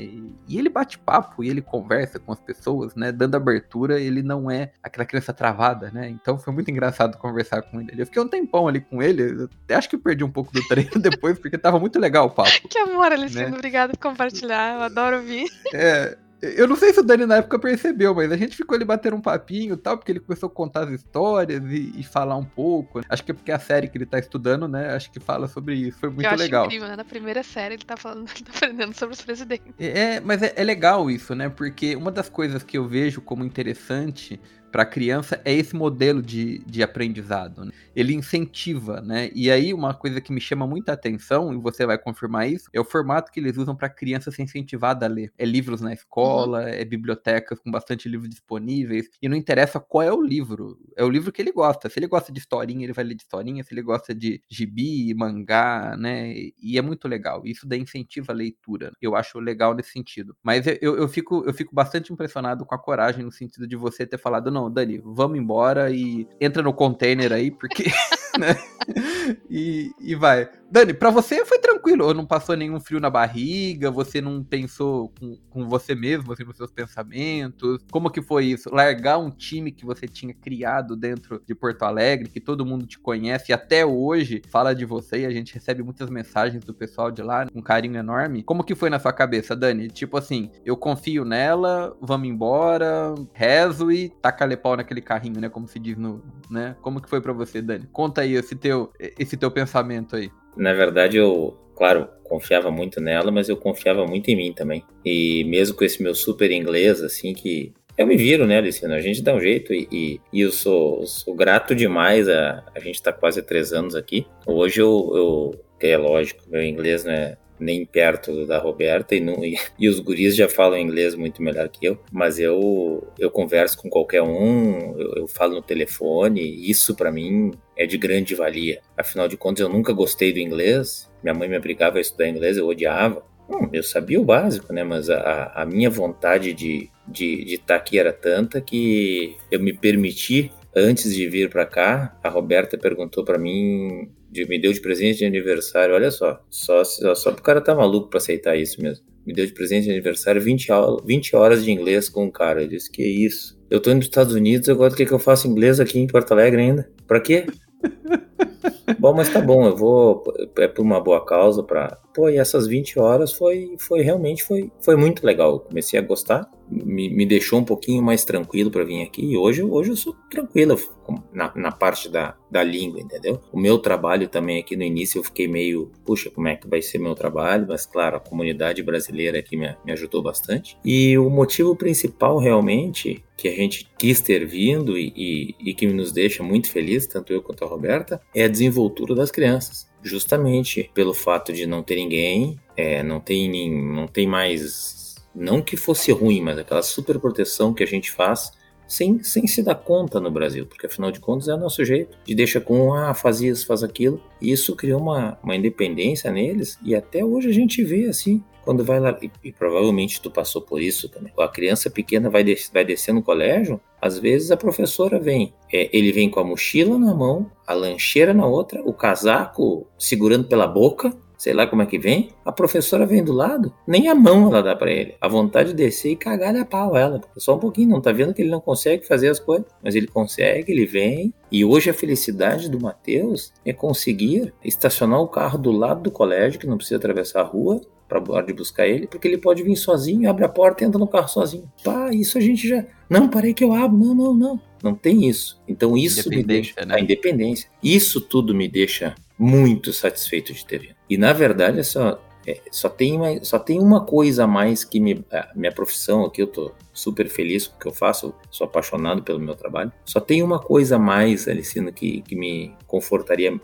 Speaker 1: E ele bate papo e ele conversa com as pessoas, né? Dando abertura, ele não é aquela criança travada, né? Então foi muito engraçado conversar com ele. Eu fiquei um tempão ali com ele, até acho que eu perdi um pouco do treino depois, porque tava muito legal o papo.
Speaker 3: Que amor, Alessandro, né? obrigado por compartilhar, eu adoro ouvir.
Speaker 1: É, eu não sei se o Dani na época percebeu, mas a gente ficou ali batendo um papinho e tal, porque ele começou a contar as histórias e, e, falar um pouco. Acho que é porque a série que ele tá estudando, né? Acho que fala sobre isso. Foi muito
Speaker 3: eu
Speaker 1: legal.
Speaker 3: Incrível, né? Na primeira série ele tá falando, ele tá aprendendo sobre os presidentes.
Speaker 1: É, mas é, é legal isso, né? Porque uma das coisas que eu vejo como interessante para a criança é esse modelo de, de aprendizado. Né? Ele incentiva, né? E aí uma coisa que me chama muita atenção, e você vai confirmar isso, é o formato que eles usam para criança ser incentivada a ler. É livros na escola, uhum. é bibliotecas com bastante livros disponíveis, e não interessa qual é o livro, é o livro que ele gosta. Se ele gosta de historinha, ele vai ler de historinha, se ele gosta de gibi, mangá, né? E é muito legal. Isso daí incentiva a leitura. Eu acho legal nesse sentido. Mas eu, eu, fico, eu fico bastante impressionado com a coragem no sentido de você ter falado, não, não, Dani, vamos embora e entra no container aí, porque. né? e, e vai. Dani, pra você foi tranquilo, ou não passou nenhum frio na barriga, você não pensou com, com você mesmo, assim, nos seus pensamentos? Como que foi isso? Largar um time que você tinha criado dentro de Porto Alegre, que todo mundo te conhece e até hoje fala de você e a gente recebe muitas mensagens do pessoal de lá, um carinho enorme. Como que foi na sua cabeça, Dani? Tipo assim, eu confio nela, vamos embora, rezo e taca pau naquele carrinho, né? Como se diz no, né? Como que foi para você, Dani? Conta aí esse teu, esse teu pensamento aí.
Speaker 2: Na verdade, eu, claro, confiava muito nela, mas eu confiava muito em mim também. E mesmo com esse meu super inglês, assim, que eu me viro, né, Luciano? A gente dá um jeito e, e, e eu sou, sou, grato demais. A, a gente tá quase três anos aqui. Hoje eu, eu é lógico, meu inglês não é nem perto da Roberta e, não, e, e, os guris já falam inglês muito melhor que eu, mas eu, eu converso com qualquer um, eu, eu falo no telefone, isso para mim é de grande valia. Afinal de contas, eu nunca gostei do inglês, minha mãe me obrigava a estudar inglês, eu odiava. Hum, eu sabia o básico, né? Mas a, a minha vontade de estar de, de tá aqui era tanta que eu me permiti, antes de vir para cá, a Roberta perguntou para mim de, me deu de presente de aniversário, olha só, só, só, só o cara tá maluco pra aceitar isso mesmo. Me deu de presente de aniversário 20, 20 horas de inglês com um cara. Ele disse, que isso? Eu tô indo pros Estados Unidos, agora o que, que eu faço inglês aqui em Porto Alegre ainda? Pra quê? bom, mas tá bom, eu vou. É por uma boa causa pra. Pô, e essas 20 horas foi, foi realmente foi, foi muito legal. Eu comecei a gostar me, me deixou um pouquinho mais tranquilo para vir aqui. E hoje, hoje eu sou tranquilo na, na parte da, da língua, entendeu? O meu trabalho também aqui no início eu fiquei meio, puxa, como é que vai ser meu trabalho? Mas claro, a comunidade brasileira aqui me, me ajudou bastante. E o motivo principal realmente que a gente quis ter vindo e, e, e que nos deixa muito feliz, tanto eu quanto a Roberta, é a desenvoltura das crianças justamente pelo fato de não ter ninguém, é, não tem não tem mais não que fosse ruim, mas aquela super proteção que a gente faz sem, sem se dar conta no Brasil, porque afinal de contas é o nosso jeito de deixa com, ah, faz isso, faz aquilo. E isso criou uma, uma independência neles e até hoje a gente vê assim, quando vai lá, e, e, provavelmente tu passou por isso também. A criança pequena vai, des, vai descer no colégio, às vezes a professora vem, é, ele vem com a mochila na mão, a lancheira na outra, o casaco segurando pela boca, sei lá como é que vem, a professora vem do lado, nem a mão ela dá para ele. A vontade de descer e cagar a pau ela. Só um pouquinho, não tá vendo que ele não consegue fazer as coisas, mas ele consegue, ele vem. E hoje a felicidade do Matheus é conseguir estacionar o carro do lado do colégio, que não precisa atravessar a rua, para de buscar ele, porque ele pode vir sozinho, abre a porta e entra no carro sozinho. Pá, isso a gente já. Não, parei que eu abro. Não, não, não. Não tem isso. Então isso me deixa. Né? A independência. Isso tudo me deixa muito satisfeito de ter vindo. E na verdade, só, é, só, tem uma, só tem uma coisa a mais que me, a minha profissão aqui, eu tô super feliz com o que eu faço, sou apaixonado pelo meu trabalho. Só tem uma coisa a mais, Alicino, que, que me confortaria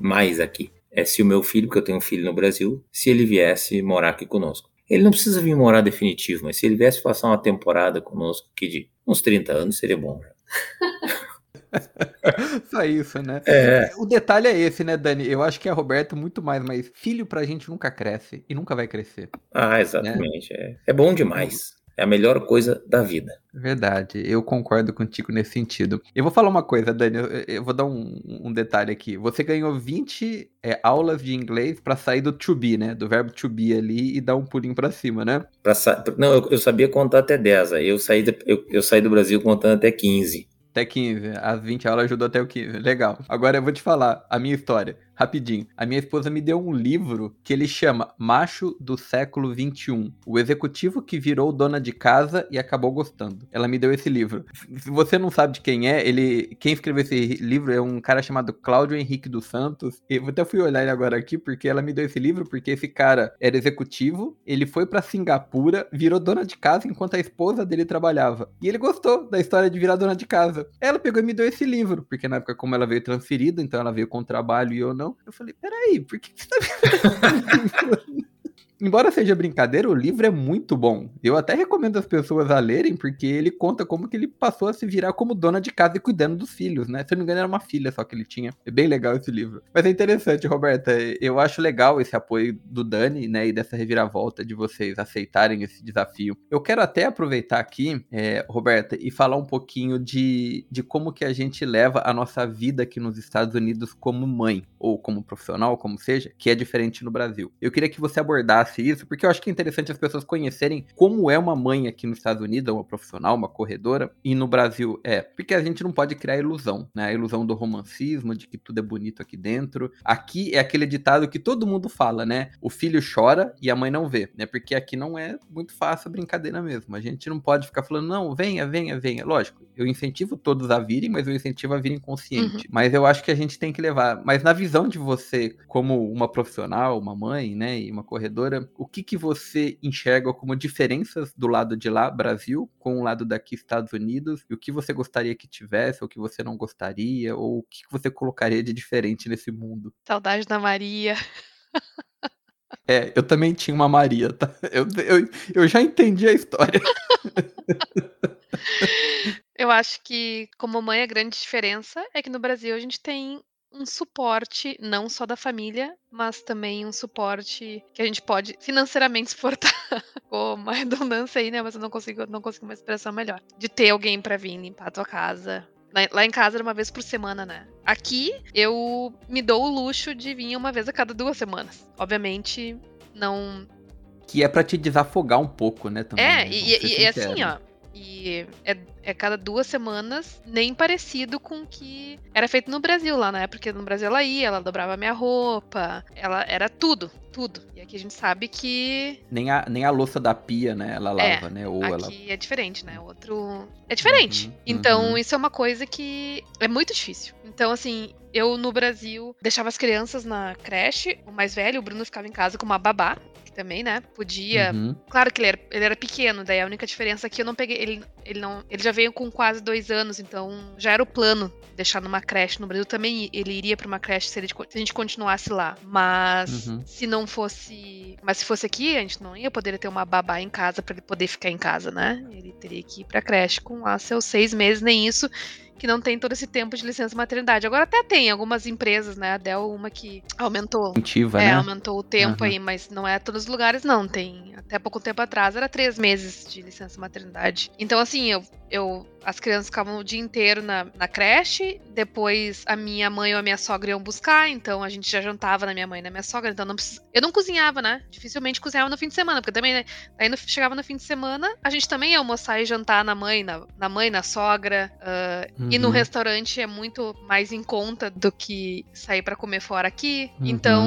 Speaker 2: mais aqui. É se o meu filho, porque eu tenho um filho no Brasil, se ele viesse morar aqui conosco. Ele não precisa vir morar definitivo, mas se ele viesse passar uma temporada conosco aqui de uns 30 anos, seria bom.
Speaker 1: Só isso, né?
Speaker 2: É.
Speaker 1: O detalhe é esse, né, Dani? Eu acho que é Roberto muito mais, mas filho pra gente nunca cresce e nunca vai crescer.
Speaker 2: Ah, exatamente. Né? É. é bom demais. É a melhor coisa da vida.
Speaker 1: Verdade, eu concordo contigo nesse sentido. Eu vou falar uma coisa, Dani, eu, eu vou dar um, um, detalhe aqui. Você ganhou 20 é, aulas de inglês para sair do to be, né? Do verbo to be ali e dar um pulinho para cima, né?
Speaker 2: Pra sa... Não, eu, eu, sabia contar até 10. Eu saí, de, eu, eu saí do Brasil contando até 15.
Speaker 1: Até 15. As 20 aulas ajudou até o 15. Legal. Agora eu vou te falar a minha história rapidinho. A minha esposa me deu um livro que ele chama Macho do Século XXI. O executivo que virou dona de casa e acabou gostando. Ela me deu esse livro. Se você não sabe de quem é, ele. Quem escreveu esse livro é um cara chamado Cláudio Henrique dos Santos. Eu até fui olhar ele agora aqui, porque ela me deu esse livro, porque esse cara era executivo, ele foi para Singapura, virou dona de casa enquanto a esposa dele trabalhava. E ele gostou da história de virar dona de casa. Ela pegou e me deu esse livro, porque na época, como ela veio transferida, então ela veio com trabalho e eu não não. Eu falei, peraí, por que, você tá embora seja brincadeira, o livro é muito bom. Eu até recomendo as pessoas a lerem, porque ele conta como que ele passou a se virar como dona de casa e cuidando dos filhos, né? Se eu não me engano, era uma filha só que ele tinha. É bem legal esse livro. Mas é interessante, Roberta. Eu acho legal esse apoio do Dani, né? E dessa reviravolta de vocês aceitarem esse desafio. Eu quero até aproveitar aqui, é, Roberta, e falar um pouquinho de, de como que a gente leva a nossa vida aqui nos Estados Unidos como mãe, ou como profissional, como seja, que é diferente no Brasil. Eu queria que você abordasse isso, porque eu acho que é interessante as pessoas conhecerem como é uma mãe aqui nos Estados Unidos, uma profissional, uma corredora, e no Brasil é. Porque a gente não pode criar ilusão, né? A ilusão do romancismo, de que tudo é bonito aqui dentro. Aqui é aquele ditado que todo mundo fala, né? O filho chora e a mãe não vê, né? Porque aqui não é muito fácil a brincadeira mesmo. A gente não pode ficar falando, não, venha, venha, venha. Lógico, eu incentivo todos a virem, mas eu incentivo a virem consciente. Uhum. Mas eu acho que a gente tem que levar. Mas na visão de você, como uma profissional, uma mãe, né, e uma corredora, o que que você enxerga como diferenças do lado de lá, Brasil, com o lado daqui, Estados Unidos, e o que você gostaria que tivesse, ou o que você não gostaria, ou o que você colocaria de diferente nesse mundo?
Speaker 3: Saudade da Maria.
Speaker 1: É, eu também tinha uma Maria, tá? Eu, eu, eu já entendi a história.
Speaker 3: eu acho que, como mãe, a grande diferença é que no Brasil a gente tem um suporte não só da família, mas também um suporte que a gente pode financeiramente suportar. Ficou uma redundância aí, né? Mas eu não consigo, não consigo uma expressão melhor. De ter alguém para vir limpar a tua casa. Lá em casa era uma vez por semana, né? Aqui eu me dou o luxo de vir uma vez a cada duas semanas. Obviamente, não.
Speaker 1: Que é para te desafogar um pouco, né?
Speaker 3: Também, é, né? e, e assim, ó. E é é cada duas semanas, nem parecido com o que era feito no Brasil lá, né? Porque no Brasil ela ia, ela dobrava minha roupa, ela era tudo, tudo. E aqui a gente sabe que.
Speaker 1: Nem a, nem a louça da pia, né? Ela lava,
Speaker 3: é,
Speaker 1: né? Ou
Speaker 3: aqui
Speaker 1: ela...
Speaker 3: é diferente, né? Outro. É diferente. Uhum, então, uhum. isso é uma coisa que é muito difícil. Então, assim, eu no Brasil deixava as crianças na creche, o mais velho, o Bruno ficava em casa com uma babá também, né? Podia. Uhum. Claro que ele era, ele era pequeno, daí a única diferença é que eu não peguei. Ele, ele, não, ele já veio com quase dois anos, então já era o plano deixar numa creche. No Brasil também ele iria para uma creche se, ele, se, a gente continuasse lá. Mas uhum. se não fosse. Mas se fosse aqui, a gente não ia poder ter uma babá em casa para ele poder ficar em casa, né? Ele teria que ir pra creche com lá seus seis meses, nem isso que não tem todo esse tempo de licença maternidade. Agora até tem algumas empresas, né? A Dell, uma que aumentou.
Speaker 1: Incentiva,
Speaker 3: é,
Speaker 1: né?
Speaker 3: aumentou o tempo uhum. aí, mas não é todos os lugares, não. Tem até pouco tempo atrás era três meses de licença maternidade. Então, assim, eu, eu as crianças ficavam o dia inteiro na, na creche, depois a minha mãe ou a minha sogra iam buscar, então a gente já jantava na minha mãe e na minha sogra, então não precis... eu não cozinhava, né? Dificilmente cozinhava no fim de semana, porque também, né? Aí no, chegava no fim de semana, a gente também ia almoçar e jantar na mãe, na, na mãe, na sogra, uh, uhum. e no restaurante é muito mais em conta do que sair para comer fora aqui, uhum. então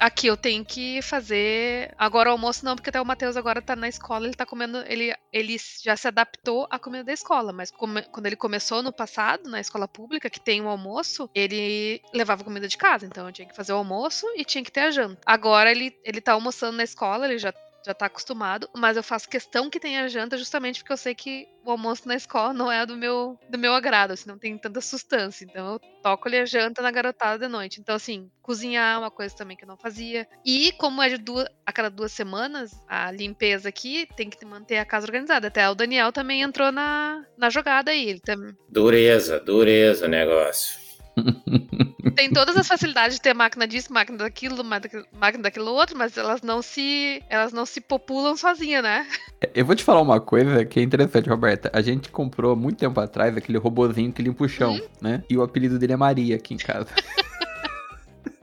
Speaker 3: aqui eu tenho que fazer. Agora o almoço não, porque até o Matheus agora tá na escola, ele tá comendo. Ele, ele já se adaptou à comida da escola, mas come, quando ele começou no passado, na escola pública, que tem um almoço, ele levava comida de casa. Então eu tinha que fazer o almoço e tinha que ter a janta. Agora ele, ele tá almoçando na escola, ele já já tá acostumado, mas eu faço questão que tenha janta justamente porque eu sei que o almoço na escola não é do meu do meu agrado, assim, não tem tanta sustância. Então eu toco ali a janta na garotada de noite. Então, assim, cozinhar é uma coisa também que eu não fazia. E como é de duas, a cada duas semanas, a limpeza aqui tem que manter a casa organizada. Até o Daniel também entrou na, na jogada aí. Ele também...
Speaker 2: Dureza, dureza o negócio.
Speaker 3: Tem todas as facilidades de ter máquina disso, máquina daquilo, máquina daquilo outro, mas elas não se elas não se populam sozinhas, né?
Speaker 1: Eu vou te falar uma coisa que é interessante, Roberta. A gente comprou muito tempo atrás aquele robozinho que limpa o chão, hum? né? E o apelido dele é Maria aqui em casa.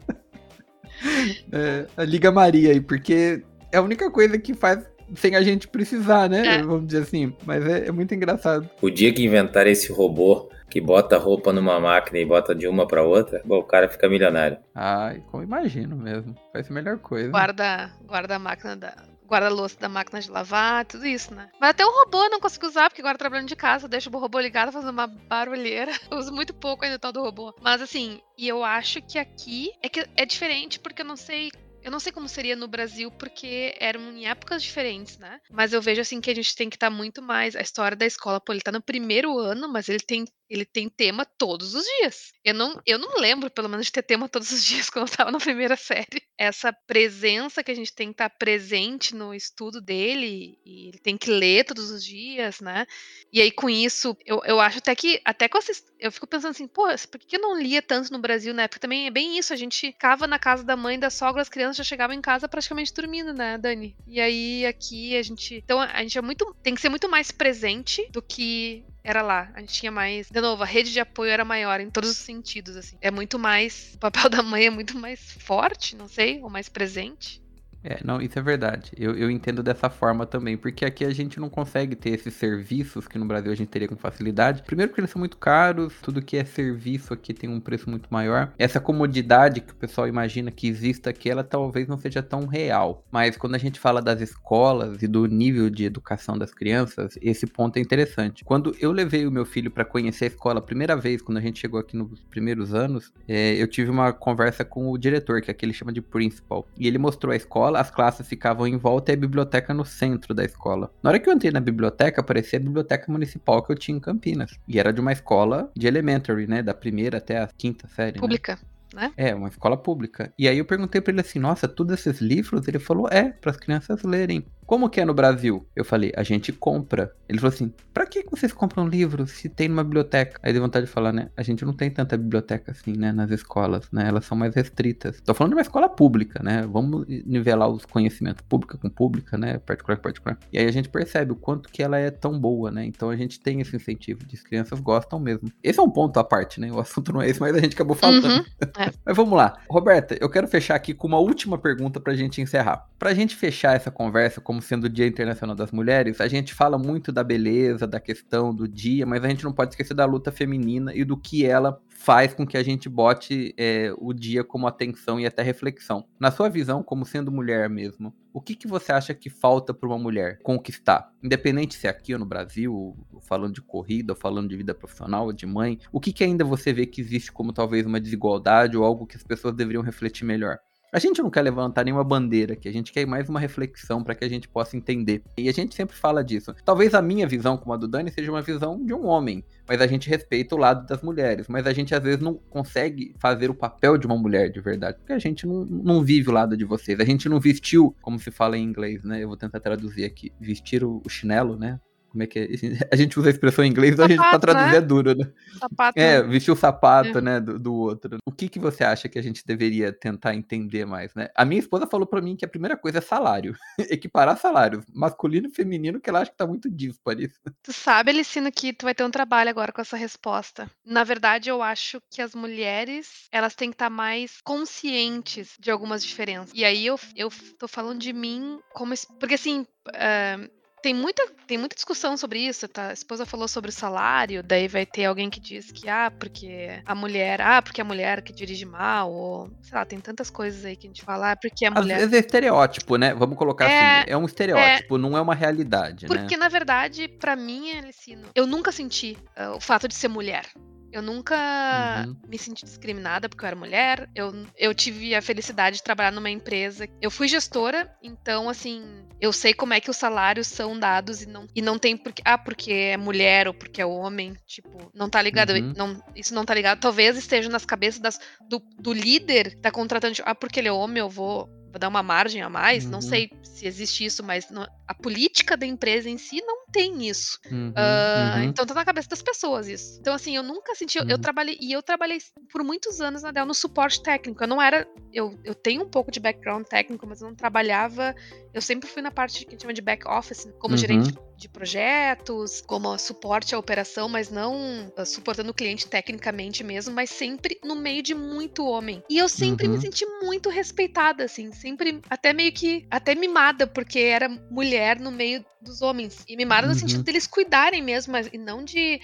Speaker 1: é, liga Maria aí, porque é a única coisa que faz sem a gente precisar, né? É. Vamos dizer assim. Mas é, é, muito engraçado.
Speaker 2: O dia que inventar esse robô que bota roupa numa máquina e bota de uma para outra, bom, o cara fica milionário.
Speaker 1: Ai, como imagino mesmo. Faz a melhor coisa.
Speaker 3: Guarda, guarda a máquina da. Guarda-louça da máquina de lavar, tudo isso, né? Mas até o robô eu não consigo usar, porque agora trabalhando de casa, deixa o robô ligado fazendo uma barulheira. Eu uso muito pouco ainda o tal do robô. Mas assim, e eu acho que aqui é que é diferente, porque eu não sei eu não sei como seria no Brasil, porque eram em épocas diferentes, né? Mas eu vejo assim que a gente tem que estar tá muito mais. A história da escola, pô, ele tá no primeiro ano, mas ele tem ele tem tema todos os dias. Eu não, eu não lembro, pelo menos, de ter tema todos os dias quando eu estava na primeira série. Essa presença que a gente tem que estar presente no estudo dele, e ele tem que ler todos os dias, né? E aí, com isso, eu, eu acho até que, até que eu, eu fico pensando assim, pô, por que eu não lia tanto no Brasil na época? Também é bem isso, a gente ficava na casa da mãe da sogra, as crianças já chegavam em casa praticamente dormindo, né, Dani? E aí, aqui, a gente. Então, a gente é muito. Tem que ser muito mais presente do que era lá. A gente tinha mais. De novo, a rede de apoio era maior em todos os sentidos, assim. É muito mais. O papel da mãe é muito mais forte, não sei, ou mais presente.
Speaker 1: É, não, isso é verdade. Eu, eu entendo dessa forma também, porque aqui a gente não consegue ter esses serviços que no Brasil a gente teria com facilidade. Primeiro porque eles são muito caros, tudo que é serviço aqui tem um preço muito maior. Essa comodidade que o pessoal imagina que exista aqui, ela talvez não seja tão real. Mas quando a gente fala das escolas e do nível de educação das crianças, esse ponto é interessante. Quando eu levei o meu filho para conhecer a escola a primeira vez, quando a gente chegou aqui nos primeiros anos, é, eu tive uma conversa com o diretor, que aqui ele chama de principal, e ele mostrou a escola escola, as classes ficavam em volta e a biblioteca no centro da escola. Na hora que eu entrei na biblioteca, aparecia a biblioteca municipal que eu tinha em Campinas. E era de uma escola de elementary, né? Da primeira até a quinta série. Né?
Speaker 3: Pública. Né? né?
Speaker 1: É, uma escola pública. E aí eu perguntei para ele assim: "Nossa, todos esses livros?" Ele falou: "É, para as crianças lerem". Como que é no Brasil? Eu falei: "A gente compra". Ele falou assim: "Para que vocês compram livros se tem numa biblioteca?". Aí deu vontade de falar, né? A gente não tem tanta biblioteca assim, né, nas escolas, né? Elas são mais restritas. Tô falando de uma escola pública, né? Vamos nivelar os conhecimentos pública com pública, né? Particular com particular. E aí a gente percebe o quanto que ela é tão boa, né? Então a gente tem esse incentivo de as crianças gostam mesmo. Esse é um ponto à parte, né? O assunto não é esse, mas a gente acabou falando. Uhum, é. mas vamos lá. Roberta, eu quero fechar aqui com uma última pergunta pra gente encerrar. Pra gente fechar essa conversa como sendo o Dia Internacional das Mulheres, a gente fala muito da beleza, da questão do dia, mas a gente não pode esquecer da luta feminina e do que ela faz com que a gente bote é, o dia como atenção e até reflexão. Na sua visão, como sendo mulher mesmo, o que, que você acha que falta para uma mulher conquistar? Independente se é aqui ou no Brasil, falando de corrida, ou falando de vida profissional, ou de mãe, o que, que ainda você vê que existe como talvez uma desigualdade ou algo que as pessoas deveriam refletir melhor? A gente não quer levantar nenhuma bandeira aqui, a gente quer mais uma reflexão para que a gente possa entender. E a gente sempre fala disso. Talvez a minha visão, como a do Dani, seja uma visão de um homem, mas a gente respeita o lado das mulheres. Mas a gente às vezes não consegue fazer o papel de uma mulher de verdade, porque a gente não, não vive o lado de vocês. A gente não vestiu, como se fala em inglês, né? Eu vou tentar traduzir aqui: vestir o, o chinelo, né? Como é que é? A gente usa a expressão em inglês, sapato, a gente pra traduzir né? é duro, né? Sapato. É, vestir o sapato, é. né, do, do, outro. O que que você acha que a gente deveria tentar entender mais, né? A minha esposa falou para mim que a primeira coisa é salário. Equiparar salários, masculino e feminino, que ela acha que tá muito disparo isso.
Speaker 3: Tu sabe, Alicina, que tu vai ter um trabalho agora com essa resposta. Na verdade, eu acho que as mulheres, elas têm que estar tá mais conscientes de algumas diferenças. E aí eu, eu tô falando de mim como... Porque assim... Uh, tem muita, tem muita discussão sobre isso, tá? A esposa falou sobre o salário, daí vai ter alguém que diz que, ah, porque a mulher, ah, porque a mulher que dirige mal, ou, sei lá, tem tantas coisas aí que a gente fala, ah, porque a mulher...
Speaker 1: Às vezes é estereótipo, né? Vamos colocar é, assim, é um estereótipo, é, não é uma realidade,
Speaker 3: porque, né? Porque, na verdade, para mim, Alicino, eu nunca senti uh, o fato de ser mulher. Eu nunca uhum. me senti discriminada porque eu era mulher. Eu, eu tive a felicidade de trabalhar numa empresa. Eu fui gestora, então, assim, eu sei como é que os salários são dados e não, e não tem porque. Ah, porque é mulher ou porque é homem. Tipo, não tá ligado. Uhum. Não, isso não tá ligado. Talvez esteja nas cabeças das, do, do líder que tá contratando. Tipo, ah, porque ele é homem, eu vou vou dar uma margem a mais. Uhum. Não sei se existe isso, mas não, a política da empresa em si não tem isso. Uhum, uh, uhum. Então tá na cabeça das pessoas isso. Então, assim, eu nunca senti. Eu, uhum. trabalhei. E eu trabalhei por muitos anos na Dell no suporte técnico. Eu não era. Eu, eu tenho um pouco de background técnico, mas eu não trabalhava. Eu sempre fui na parte que a gente chama de back office, como gerente uhum de projetos, como suporte à operação, mas não uh, suportando o cliente tecnicamente mesmo, mas sempre no meio de muito homem. E eu sempre uhum. me senti muito respeitada, assim, sempre até meio que até mimada, porque era mulher no meio dos homens. E mimada uhum. no sentido deles cuidarem mesmo, mas, e não de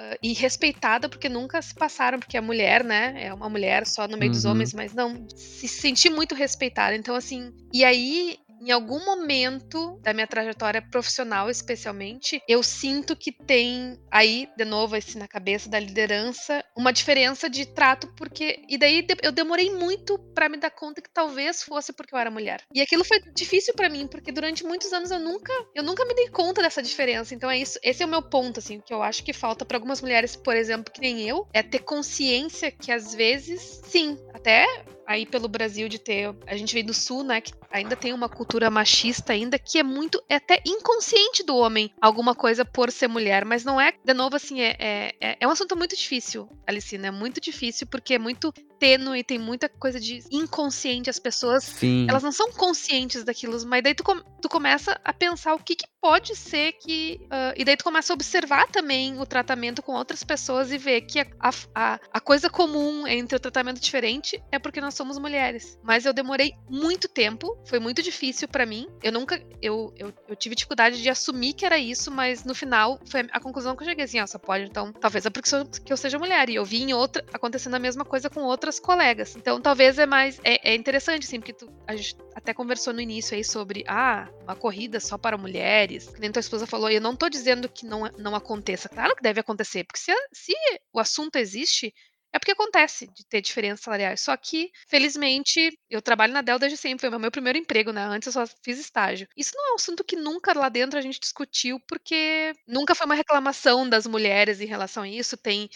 Speaker 3: Uh, e respeitada porque nunca se passaram, porque a mulher, né, é uma mulher só no meio uhum. dos homens, mas não, se sentir muito respeitada. Então, assim, e aí em algum momento da minha trajetória profissional, especialmente, eu sinto que tem aí, de novo, assim, na cabeça da liderança, uma diferença de trato, porque. E daí eu demorei muito para me dar conta que talvez fosse porque eu era mulher. E aquilo foi difícil para mim, porque durante muitos anos eu nunca, eu nunca me dei conta dessa diferença. Então é isso, esse é o meu ponto, assim, que eu acho que falta para algumas mulheres, por exemplo, que nem eu, é ter consciência que às vezes, sim, até aí pelo Brasil de ter. A gente vem do sul, né? Que ainda tem uma cultura machista ainda que é muito. É até inconsciente do homem alguma coisa por ser mulher. Mas não é, de novo, assim, é, é, é um assunto muito difícil, Alicina. É muito difícil porque é muito tênue, tem muita coisa de inconsciente. As pessoas, Sim. elas não são conscientes daquilo, mas daí tu, tu começa a pensar o que, que pode ser que. Uh, e daí tu começa a observar também o tratamento com outras pessoas e ver que a, a, a coisa comum entre o tratamento diferente é porque nós somos mulheres. Mas eu demorei muito tempo, foi muito difícil para mim. Eu nunca. Eu, eu, eu, tive dificuldade de assumir que era isso, mas no final foi a conclusão que eu cheguei assim: ó, só pode, então, talvez é porque que eu seja mulher. E eu vi em outra, acontecendo a mesma coisa com outras colegas. Então talvez é mais. É, é interessante, assim, porque tu, a gente até conversou no início aí sobre, ah, uma corrida só para mulheres. Que nem tua esposa falou, e eu não tô dizendo que não, não aconteça. Claro que deve acontecer, porque se, se o assunto existe, é porque acontece de ter diferenças salariais. Só que, felizmente, eu trabalho na Dell desde sempre. Foi o meu primeiro emprego, né? Antes eu só fiz estágio. Isso não é um assunto que nunca lá dentro a gente discutiu, porque nunca foi uma reclamação das mulheres em relação a isso. Tem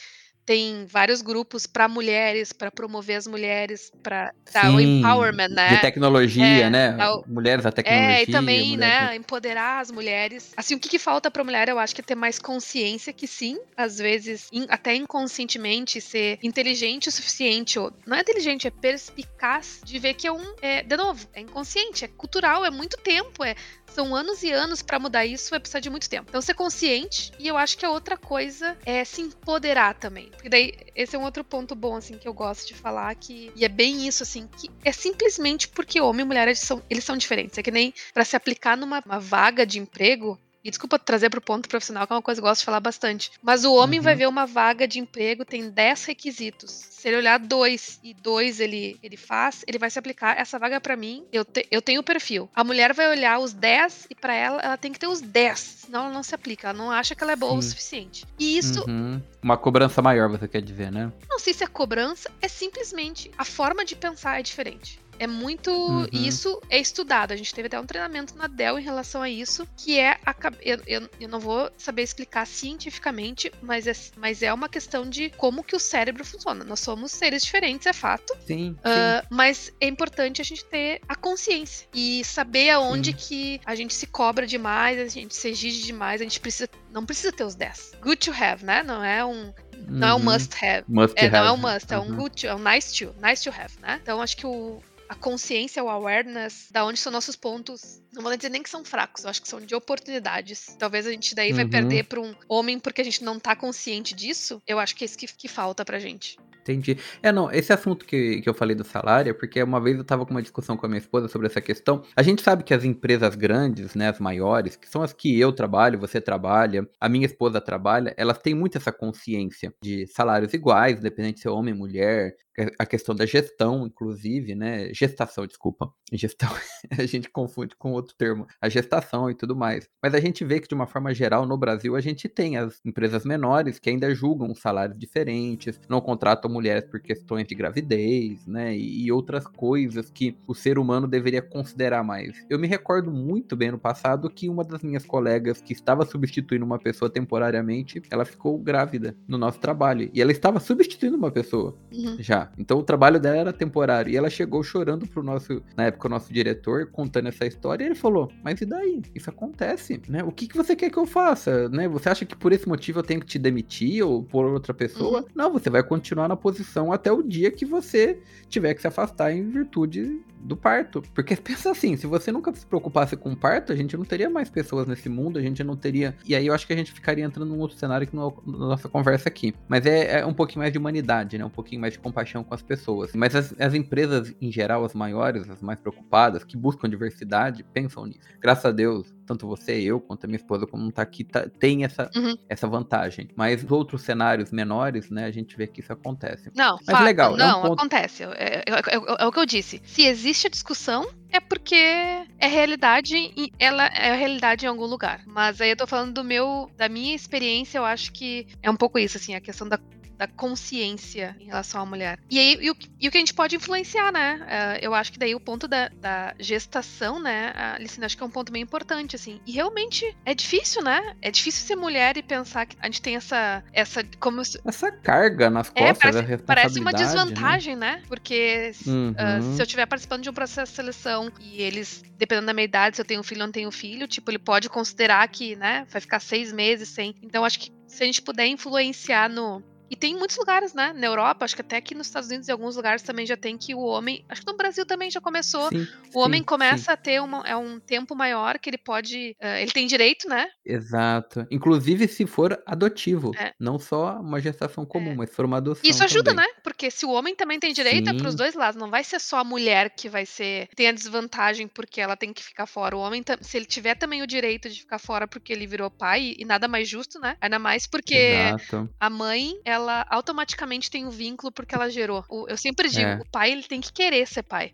Speaker 3: tem vários grupos para mulheres, para promover as mulheres, para dar o empowerment, né?
Speaker 1: De tecnologia, é, né? O... Mulheres da tecnologia.
Speaker 3: É, e também, né, empoderar as mulheres. Assim, o que, que falta para mulher, eu acho que é ter mais consciência que sim, às vezes, in, até inconscientemente, ser inteligente o suficiente, ou não é inteligente, é perspicaz de ver que é um, é, de novo, é inconsciente, é cultural, é muito tempo, é são anos e anos para mudar isso, vai precisar de muito tempo. Então, ser consciente, e eu acho que a outra coisa é se empoderar também. Porque daí, esse é um outro ponto bom, assim, que eu gosto de falar, que, e é bem isso, assim, que é simplesmente porque homem e mulher eles são, eles são diferentes. É que nem para se aplicar numa vaga de emprego, e desculpa trazer para o ponto profissional, que é uma coisa que eu gosto de falar bastante. Mas o homem uhum. vai ver uma vaga de emprego, tem 10 requisitos. Se ele olhar dois e dois ele, ele faz, ele vai se aplicar. Essa vaga é para mim, eu, te, eu tenho o perfil. A mulher vai olhar os 10 e para ela, ela tem que ter os 10. Senão ela não se aplica. Ela não acha que ela é boa Sim. o suficiente. E isso.
Speaker 1: Uhum. Uma cobrança maior, você quer dizer, né?
Speaker 3: Não sei se é cobrança, é simplesmente a forma de pensar é diferente. É muito. Uhum. Isso é estudado. A gente teve até um treinamento na Dell em relação a isso, que é. A, eu, eu, eu não vou saber explicar cientificamente, mas é, mas é uma questão de como que o cérebro funciona. Nós somos seres diferentes, é fato.
Speaker 1: Sim. Uh,
Speaker 3: mas é importante a gente ter a consciência e saber aonde sim. que a gente se cobra demais, a gente se exige demais, a gente precisa. Não precisa ter os 10. Good to have, né? Não é um. Não uhum. é um uhum. must have.
Speaker 1: Must
Speaker 3: é,
Speaker 1: have.
Speaker 3: Não é um must, é um uhum. good to, é um nice to, nice to have, né? Então acho que o, a consciência, o awareness, da onde são nossos pontos. Não vou dizer nem que são fracos, eu acho que são de oportunidades. Talvez a gente daí uhum. vai perder para um homem porque a gente não tá consciente disso. Eu acho que é isso que, que falta pra gente.
Speaker 1: Entendi. É, não, esse assunto que, que eu falei do salário é porque uma vez eu tava com uma discussão com a minha esposa sobre essa questão. A gente sabe que as empresas grandes, né, as maiores, que são as que eu trabalho, você trabalha, a minha esposa trabalha, elas têm muito essa consciência de salários iguais, independente se é homem, mulher, a questão da gestão, inclusive, né? Gestação, desculpa. Gestão, a gente confunde com outro termo, a gestação e tudo mais. Mas a gente vê que, de uma forma geral, no Brasil, a gente tem as empresas menores que ainda julgam salários diferentes, não contratam mulheres por questões de gravidez, né? E, outras coisas que o ser humano deveria considerar mais. Eu me recordo muito bem no passado que uma das minhas colegas que estava substituindo uma pessoa temporariamente, ela ficou grávida no nosso trabalho. E ela estava substituindo uma pessoa uhum. já. Então o trabalho dela era temporário. E ela chegou chorando pro nosso, na época, o nosso diretor, contando essa história, e ele falou: Mas e daí? Isso acontece, né? O que, que você quer que eu faça? Né? Você acha que por esse motivo eu tenho que te demitir ou por outra pessoa? Uhum. Não, você vai continuar na posição até o dia que você tiver que se afastar em virtude do parto. Porque pensa assim, se você nunca se preocupasse com o parto, a gente não teria mais pessoas nesse mundo, a gente não teria. E aí eu acho que a gente ficaria entrando num outro cenário que não é a nossa conversa aqui. Mas é, é, um pouquinho mais de humanidade, né? Um pouquinho mais de compaixão com as pessoas. Mas as, as empresas, em geral, as maiores, as mais preocupadas, que buscam diversidade, pensam nisso. Graças a Deus, tanto você, eu, quanto a minha esposa, como não tá aqui, tá, tem essa, uhum. essa vantagem. Mas outros cenários menores, né, a gente vê que isso acontece.
Speaker 3: Não,
Speaker 1: Mas
Speaker 3: fato,
Speaker 1: legal.
Speaker 3: Não, é um ponto... acontece. É, é, é, é, o que eu disse. Se existe a discussão, é porque é realidade e ela é realidade em algum lugar. Mas aí eu tô falando do meu, da minha experiência, eu acho que é um pouco isso, assim, a questão da consciência em relação à mulher. E aí, e o, e o que a gente pode influenciar, né? Uh, eu acho que daí o ponto da, da gestação, né, Alicina, acho que é um ponto bem importante, assim. E realmente é difícil, né? É difícil ser mulher e pensar que a gente tem essa. essa como
Speaker 1: Essa carga nas é, costas, é,
Speaker 3: parece, parece uma né? desvantagem, né? né? Porque uhum. uh, se eu estiver participando de um processo de seleção e eles, dependendo da minha idade, se eu tenho filho ou não tenho filho, tipo, ele pode considerar que, né, vai ficar seis meses sem. Então, acho que se a gente puder influenciar no, e tem muitos lugares, né? Na Europa, acho que até aqui nos Estados Unidos, em alguns lugares também já tem que o homem. Acho que no Brasil também já começou. Sim, o homem sim, começa sim. a ter uma, é um tempo maior que ele pode. Uh, ele tem direito, né?
Speaker 1: Exato. Inclusive se for adotivo. É. Não só uma gestação comum, é. mas se for uma adoção.
Speaker 3: Isso ajuda,
Speaker 1: também.
Speaker 3: né? Porque se o homem também tem direito, é pros dois lados. Não vai ser só a mulher que vai ser. tem a desvantagem porque ela tem que ficar fora. O homem, se ele tiver também o direito de ficar fora porque ele virou pai, e nada mais justo, né? Ainda mais porque Exato. a mãe, ela automaticamente tem um vínculo porque ela gerou. eu sempre digo, é. o pai ele tem que querer ser pai.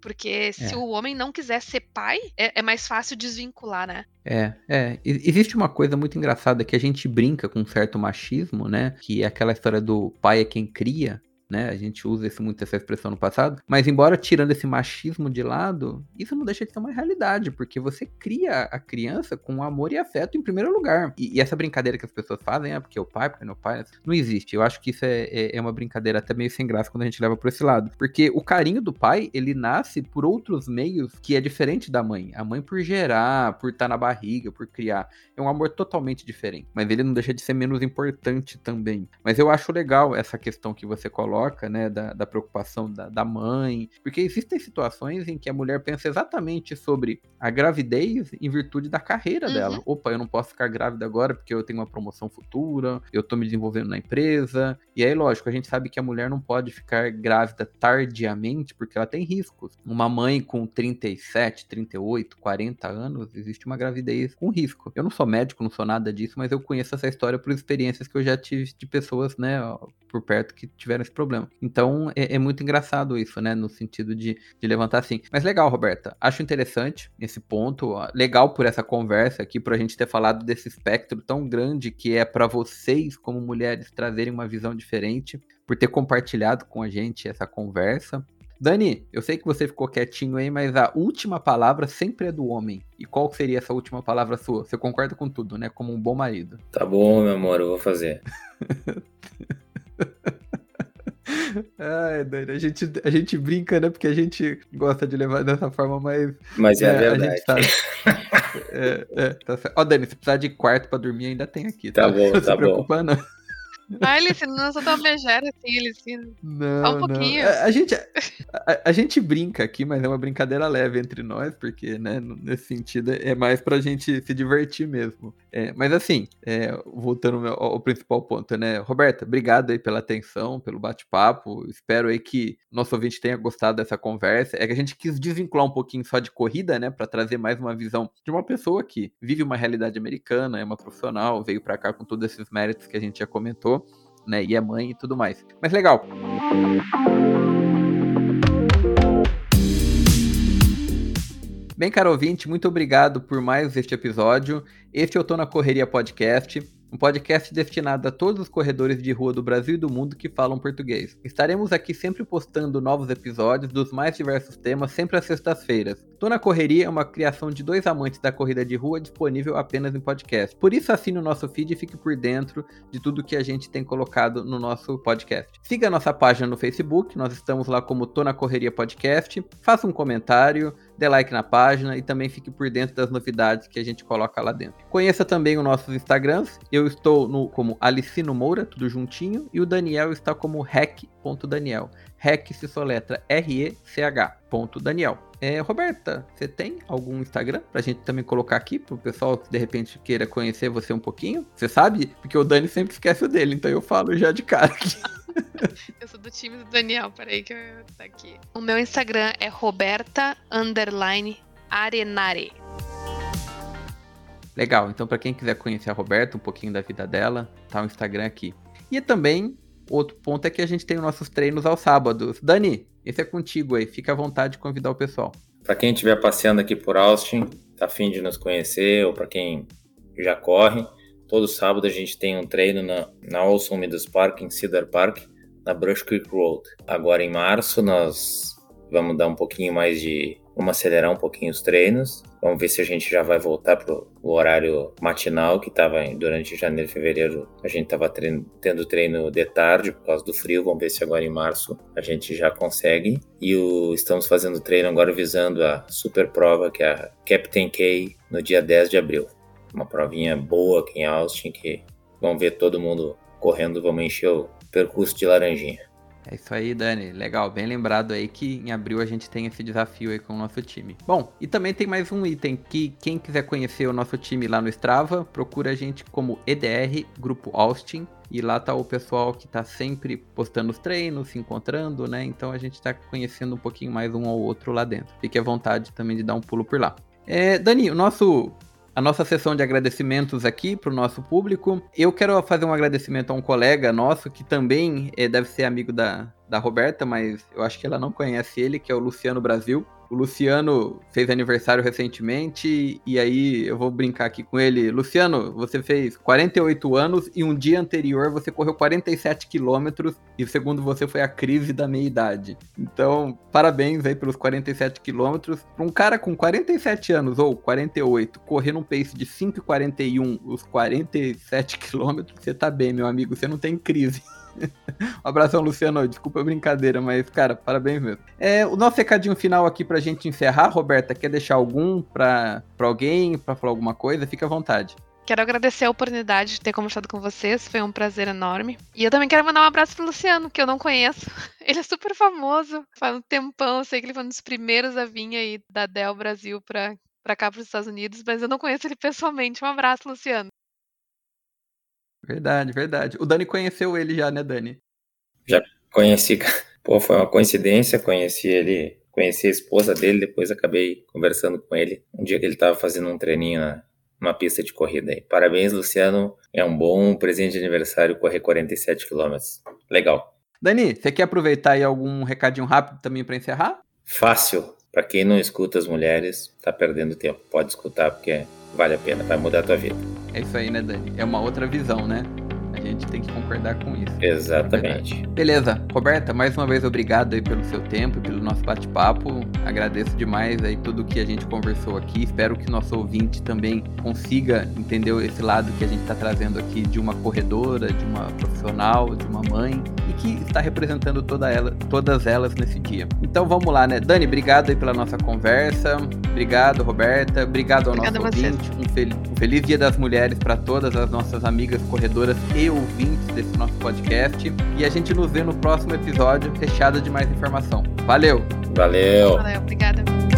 Speaker 3: Porque se é. o homem não quiser ser pai, é, é, mais fácil desvincular, né?
Speaker 1: É, é. Existe uma coisa muito engraçada que a gente brinca com um certo machismo, né? Que é aquela história do pai é quem cria né? A gente usa esse, muito essa expressão no passado, mas embora tirando esse machismo de lado, isso não deixa de ser uma realidade, porque você cria a criança com amor e afeto em primeiro lugar. E, e essa brincadeira que as pessoas fazem, é porque é o pai, porque é meu pai, não existe. Eu acho que isso é, é, é, uma brincadeira até meio sem graça quando a gente leva por esse lado. Porque o carinho do pai, ele nasce por outros meios que é diferente da mãe. A mãe por gerar, por estar na barriga, por criar. É um amor totalmente diferente. Mas ele não deixa de ser menos importante também. Mas eu acho legal essa questão que você coloca coloca, né, da, da preocupação da, da, mãe, porque existem situações em que a mulher pensa exatamente sobre a gravidez em virtude da carreira uhum. dela. Opa, eu não posso ficar grávida agora porque eu tenho uma promoção futura, eu tô me desenvolvendo na empresa. E aí, lógico, a gente sabe que a mulher não pode ficar grávida tardiamente porque ela tem riscos. Uma mãe com 37, 38, 40 anos, existe uma gravidez com risco. Eu não sou médico, não sou nada disso, mas eu conheço essa história por experiências que eu já tive de pessoas, né, por perto que tiveram esse problema. Então é, é muito engraçado isso, né? No sentido de, de, levantar assim. Mas legal, Roberta. Acho interessante esse ponto. Legal por essa conversa aqui, por a gente ter falado desse espectro tão grande que é para vocês, como mulheres, trazerem uma visão diferente, por ter compartilhado com a gente essa conversa. Dani, eu sei que você ficou quietinho aí, mas a última palavra sempre é do homem. E qual seria essa última palavra sua? Você concorda com tudo, né? Como um bom marido.
Speaker 2: Tá bom, meu amor, eu vou fazer.
Speaker 1: Ai, Dani, a gente, a gente brinca, né? Porque a gente gosta de levar dessa forma, mas.
Speaker 2: Mas é, é a verdade. A gente
Speaker 1: é, é, tá certo. Ó, Dani, se precisar de quarto pra dormir, ainda tem aqui.
Speaker 2: Tá, tá bom, não tá se preocupa,
Speaker 1: não.
Speaker 3: Ai, Licino, não sou tão megera assim, Licino.
Speaker 1: Não, Só um pouquinho. Não. A, a, gente, a, a, gente brinca aqui, mas é uma brincadeira leve entre nós, porque, né, nesse sentido, é mais pra gente se divertir mesmo. É, mas assim, é, voltando ao, ao, principal ponto, né, Roberta, obrigado aí pela atenção, pelo bate-papo. Espero aí que nosso ouvinte tenha gostado dessa conversa. É que a gente quis desvincular um pouquinho só de corrida, né, para trazer mais uma visão de uma pessoa que vive uma realidade americana, é uma profissional, veio para cá com todos esses méritos que a gente já comentou né? E é mãe e tudo mais. Mas legal. Bem, caro ouvinte, muito obrigado por mais este episódio. Este eu tô na Correria Podcast um podcast destinado a todos os corredores de rua do Brasil e do mundo que falam português. Estaremos aqui sempre postando novos episódios dos mais diversos temas, sempre às sextas-feiras. Tô na Correria é uma criação de dois amantes da corrida de rua disponível apenas em podcast. Por isso assine o nosso feed e fique por dentro de tudo que a gente tem colocado no nosso podcast. Siga a nossa página no Facebook, nós estamos lá como Tô na Correria Podcast. Faça um comentário, dê like na página e também fique por dentro das novidades que a gente coloca lá dentro. Conheça também os nossos Instagrams. Eu estou no como Alicino Moura, tudo juntinho, e o Daniel está como rec.daniel. Rec se soletra R-E-C-H. Daniel. É, Roberta, você tem algum Instagram pra gente também colocar aqui pro pessoal que de repente queira conhecer você um pouquinho? Você sabe? Porque o Dani sempre esquece o dele, então eu falo já de cara aqui.
Speaker 3: eu sou do time do Daniel, peraí que eu tá aqui. O meu Instagram é Roberta Arenare.
Speaker 1: Legal, então para quem quiser conhecer a Roberta, um pouquinho da vida dela, tá o Instagram aqui. E também outro ponto é que a gente tem os nossos treinos aos sábados. Dani, esse é contigo aí, fica à vontade de convidar o pessoal.
Speaker 2: Para quem estiver passeando aqui por Austin, tá afim de nos conhecer, ou para quem já corre, todo sábado a gente tem um treino na, na Awesome Meadows Park, em Cedar Park, na Brush Creek Road. Agora em março nós vamos dar um pouquinho mais de Vamos acelerar um pouquinho os treinos. Vamos ver se a gente já vai voltar pro horário matinal que estava durante janeiro e fevereiro. A gente estava tendo treino de tarde por causa do frio. Vamos ver se agora em março a gente já consegue. E o, estamos fazendo treino agora visando a super prova que é a Captain K no dia 10 de abril. Uma provinha boa aqui em Austin que vamos ver todo mundo correndo. Vamos encher o percurso de laranjinha.
Speaker 1: É isso aí, Dani. Legal, bem lembrado aí que em abril a gente tem esse desafio aí com o nosso time. Bom, e também tem mais um item que quem quiser conhecer o nosso time lá no Strava, procura a gente como EDR Grupo Austin. E lá tá o pessoal que tá sempre postando os treinos, se encontrando, né? Então a gente tá conhecendo um pouquinho mais um ao outro lá dentro. Fique à vontade também de dar um pulo por lá. É, Dani, o nosso a nossa sessão de agradecimentos aqui para o nosso público. Eu quero fazer um agradecimento a um colega nosso que também é, deve ser amigo da, da Roberta, mas eu acho que ela não conhece ele, que é o Luciano Brasil. O Luciano fez aniversário recentemente e aí eu vou brincar aqui com ele. Luciano, você fez 48 anos e um dia anterior você correu 47 quilômetros e segundo você foi a crise da meia-idade. Então, parabéns aí pelos 47 quilômetros. Para um cara com 47 anos ou 48 correr num pace de 5,41 os 47 quilômetros, você tá bem, meu amigo, você não tem crise. um abração, Luciano. Desculpa a brincadeira, mas, cara, parabéns mesmo. É, o nosso recadinho final aqui pra gente encerrar, Roberta, quer deixar algum pra, pra alguém, pra falar alguma coisa? Fica à vontade.
Speaker 3: Quero agradecer a oportunidade de ter conversado com vocês, foi um prazer enorme. E eu também quero mandar um abraço pro Luciano, que eu não conheço. Ele é super famoso, faz um tempão, eu sei que ele foi um dos primeiros a vir aí da Dell Brasil pra, pra cá, pros Estados Unidos, mas eu não conheço ele pessoalmente. Um abraço, Luciano.
Speaker 1: Verdade, verdade. O Dani conheceu ele já, né, Dani?
Speaker 2: Já conheci. Pô, foi uma coincidência. Conheci ele, conheci a esposa dele, depois acabei conversando com ele. Um dia que ele estava fazendo um treininho na, numa pista de corrida aí. Parabéns, Luciano. É um bom presente de aniversário correr 47 quilômetros. Legal.
Speaker 1: Dani, você quer aproveitar aí algum recadinho rápido também para encerrar?
Speaker 2: Fácil. Para quem não escuta as mulheres, tá perdendo tempo. Pode escutar porque vale a pena, vai mudar a tua vida.
Speaker 1: É isso aí, né, Dani? É uma outra visão, né? A gente tem que concordar com isso.
Speaker 2: Exatamente.
Speaker 1: Beleza. Roberta, mais uma vez obrigado aí pelo seu tempo e pelo nosso bate-papo. Agradeço demais aí tudo que a gente conversou aqui. Espero que nosso ouvinte também consiga entender esse lado que a gente está trazendo aqui de uma corredora, de uma profissional, de uma mãe e que está representando toda ela, todas elas nesse dia. Então vamos lá, né? Dani, obrigado aí pela nossa conversa. Obrigado, Roberta. Obrigado ao Obrigada nosso ouvinte. Um, fel um feliz Dia das Mulheres para todas as nossas amigas corredoras e ouvintes desse nosso podcast. E a gente nos vê no próximo episódio, fechado de mais informação. Valeu!
Speaker 2: Valeu!
Speaker 3: Valeu, obrigada.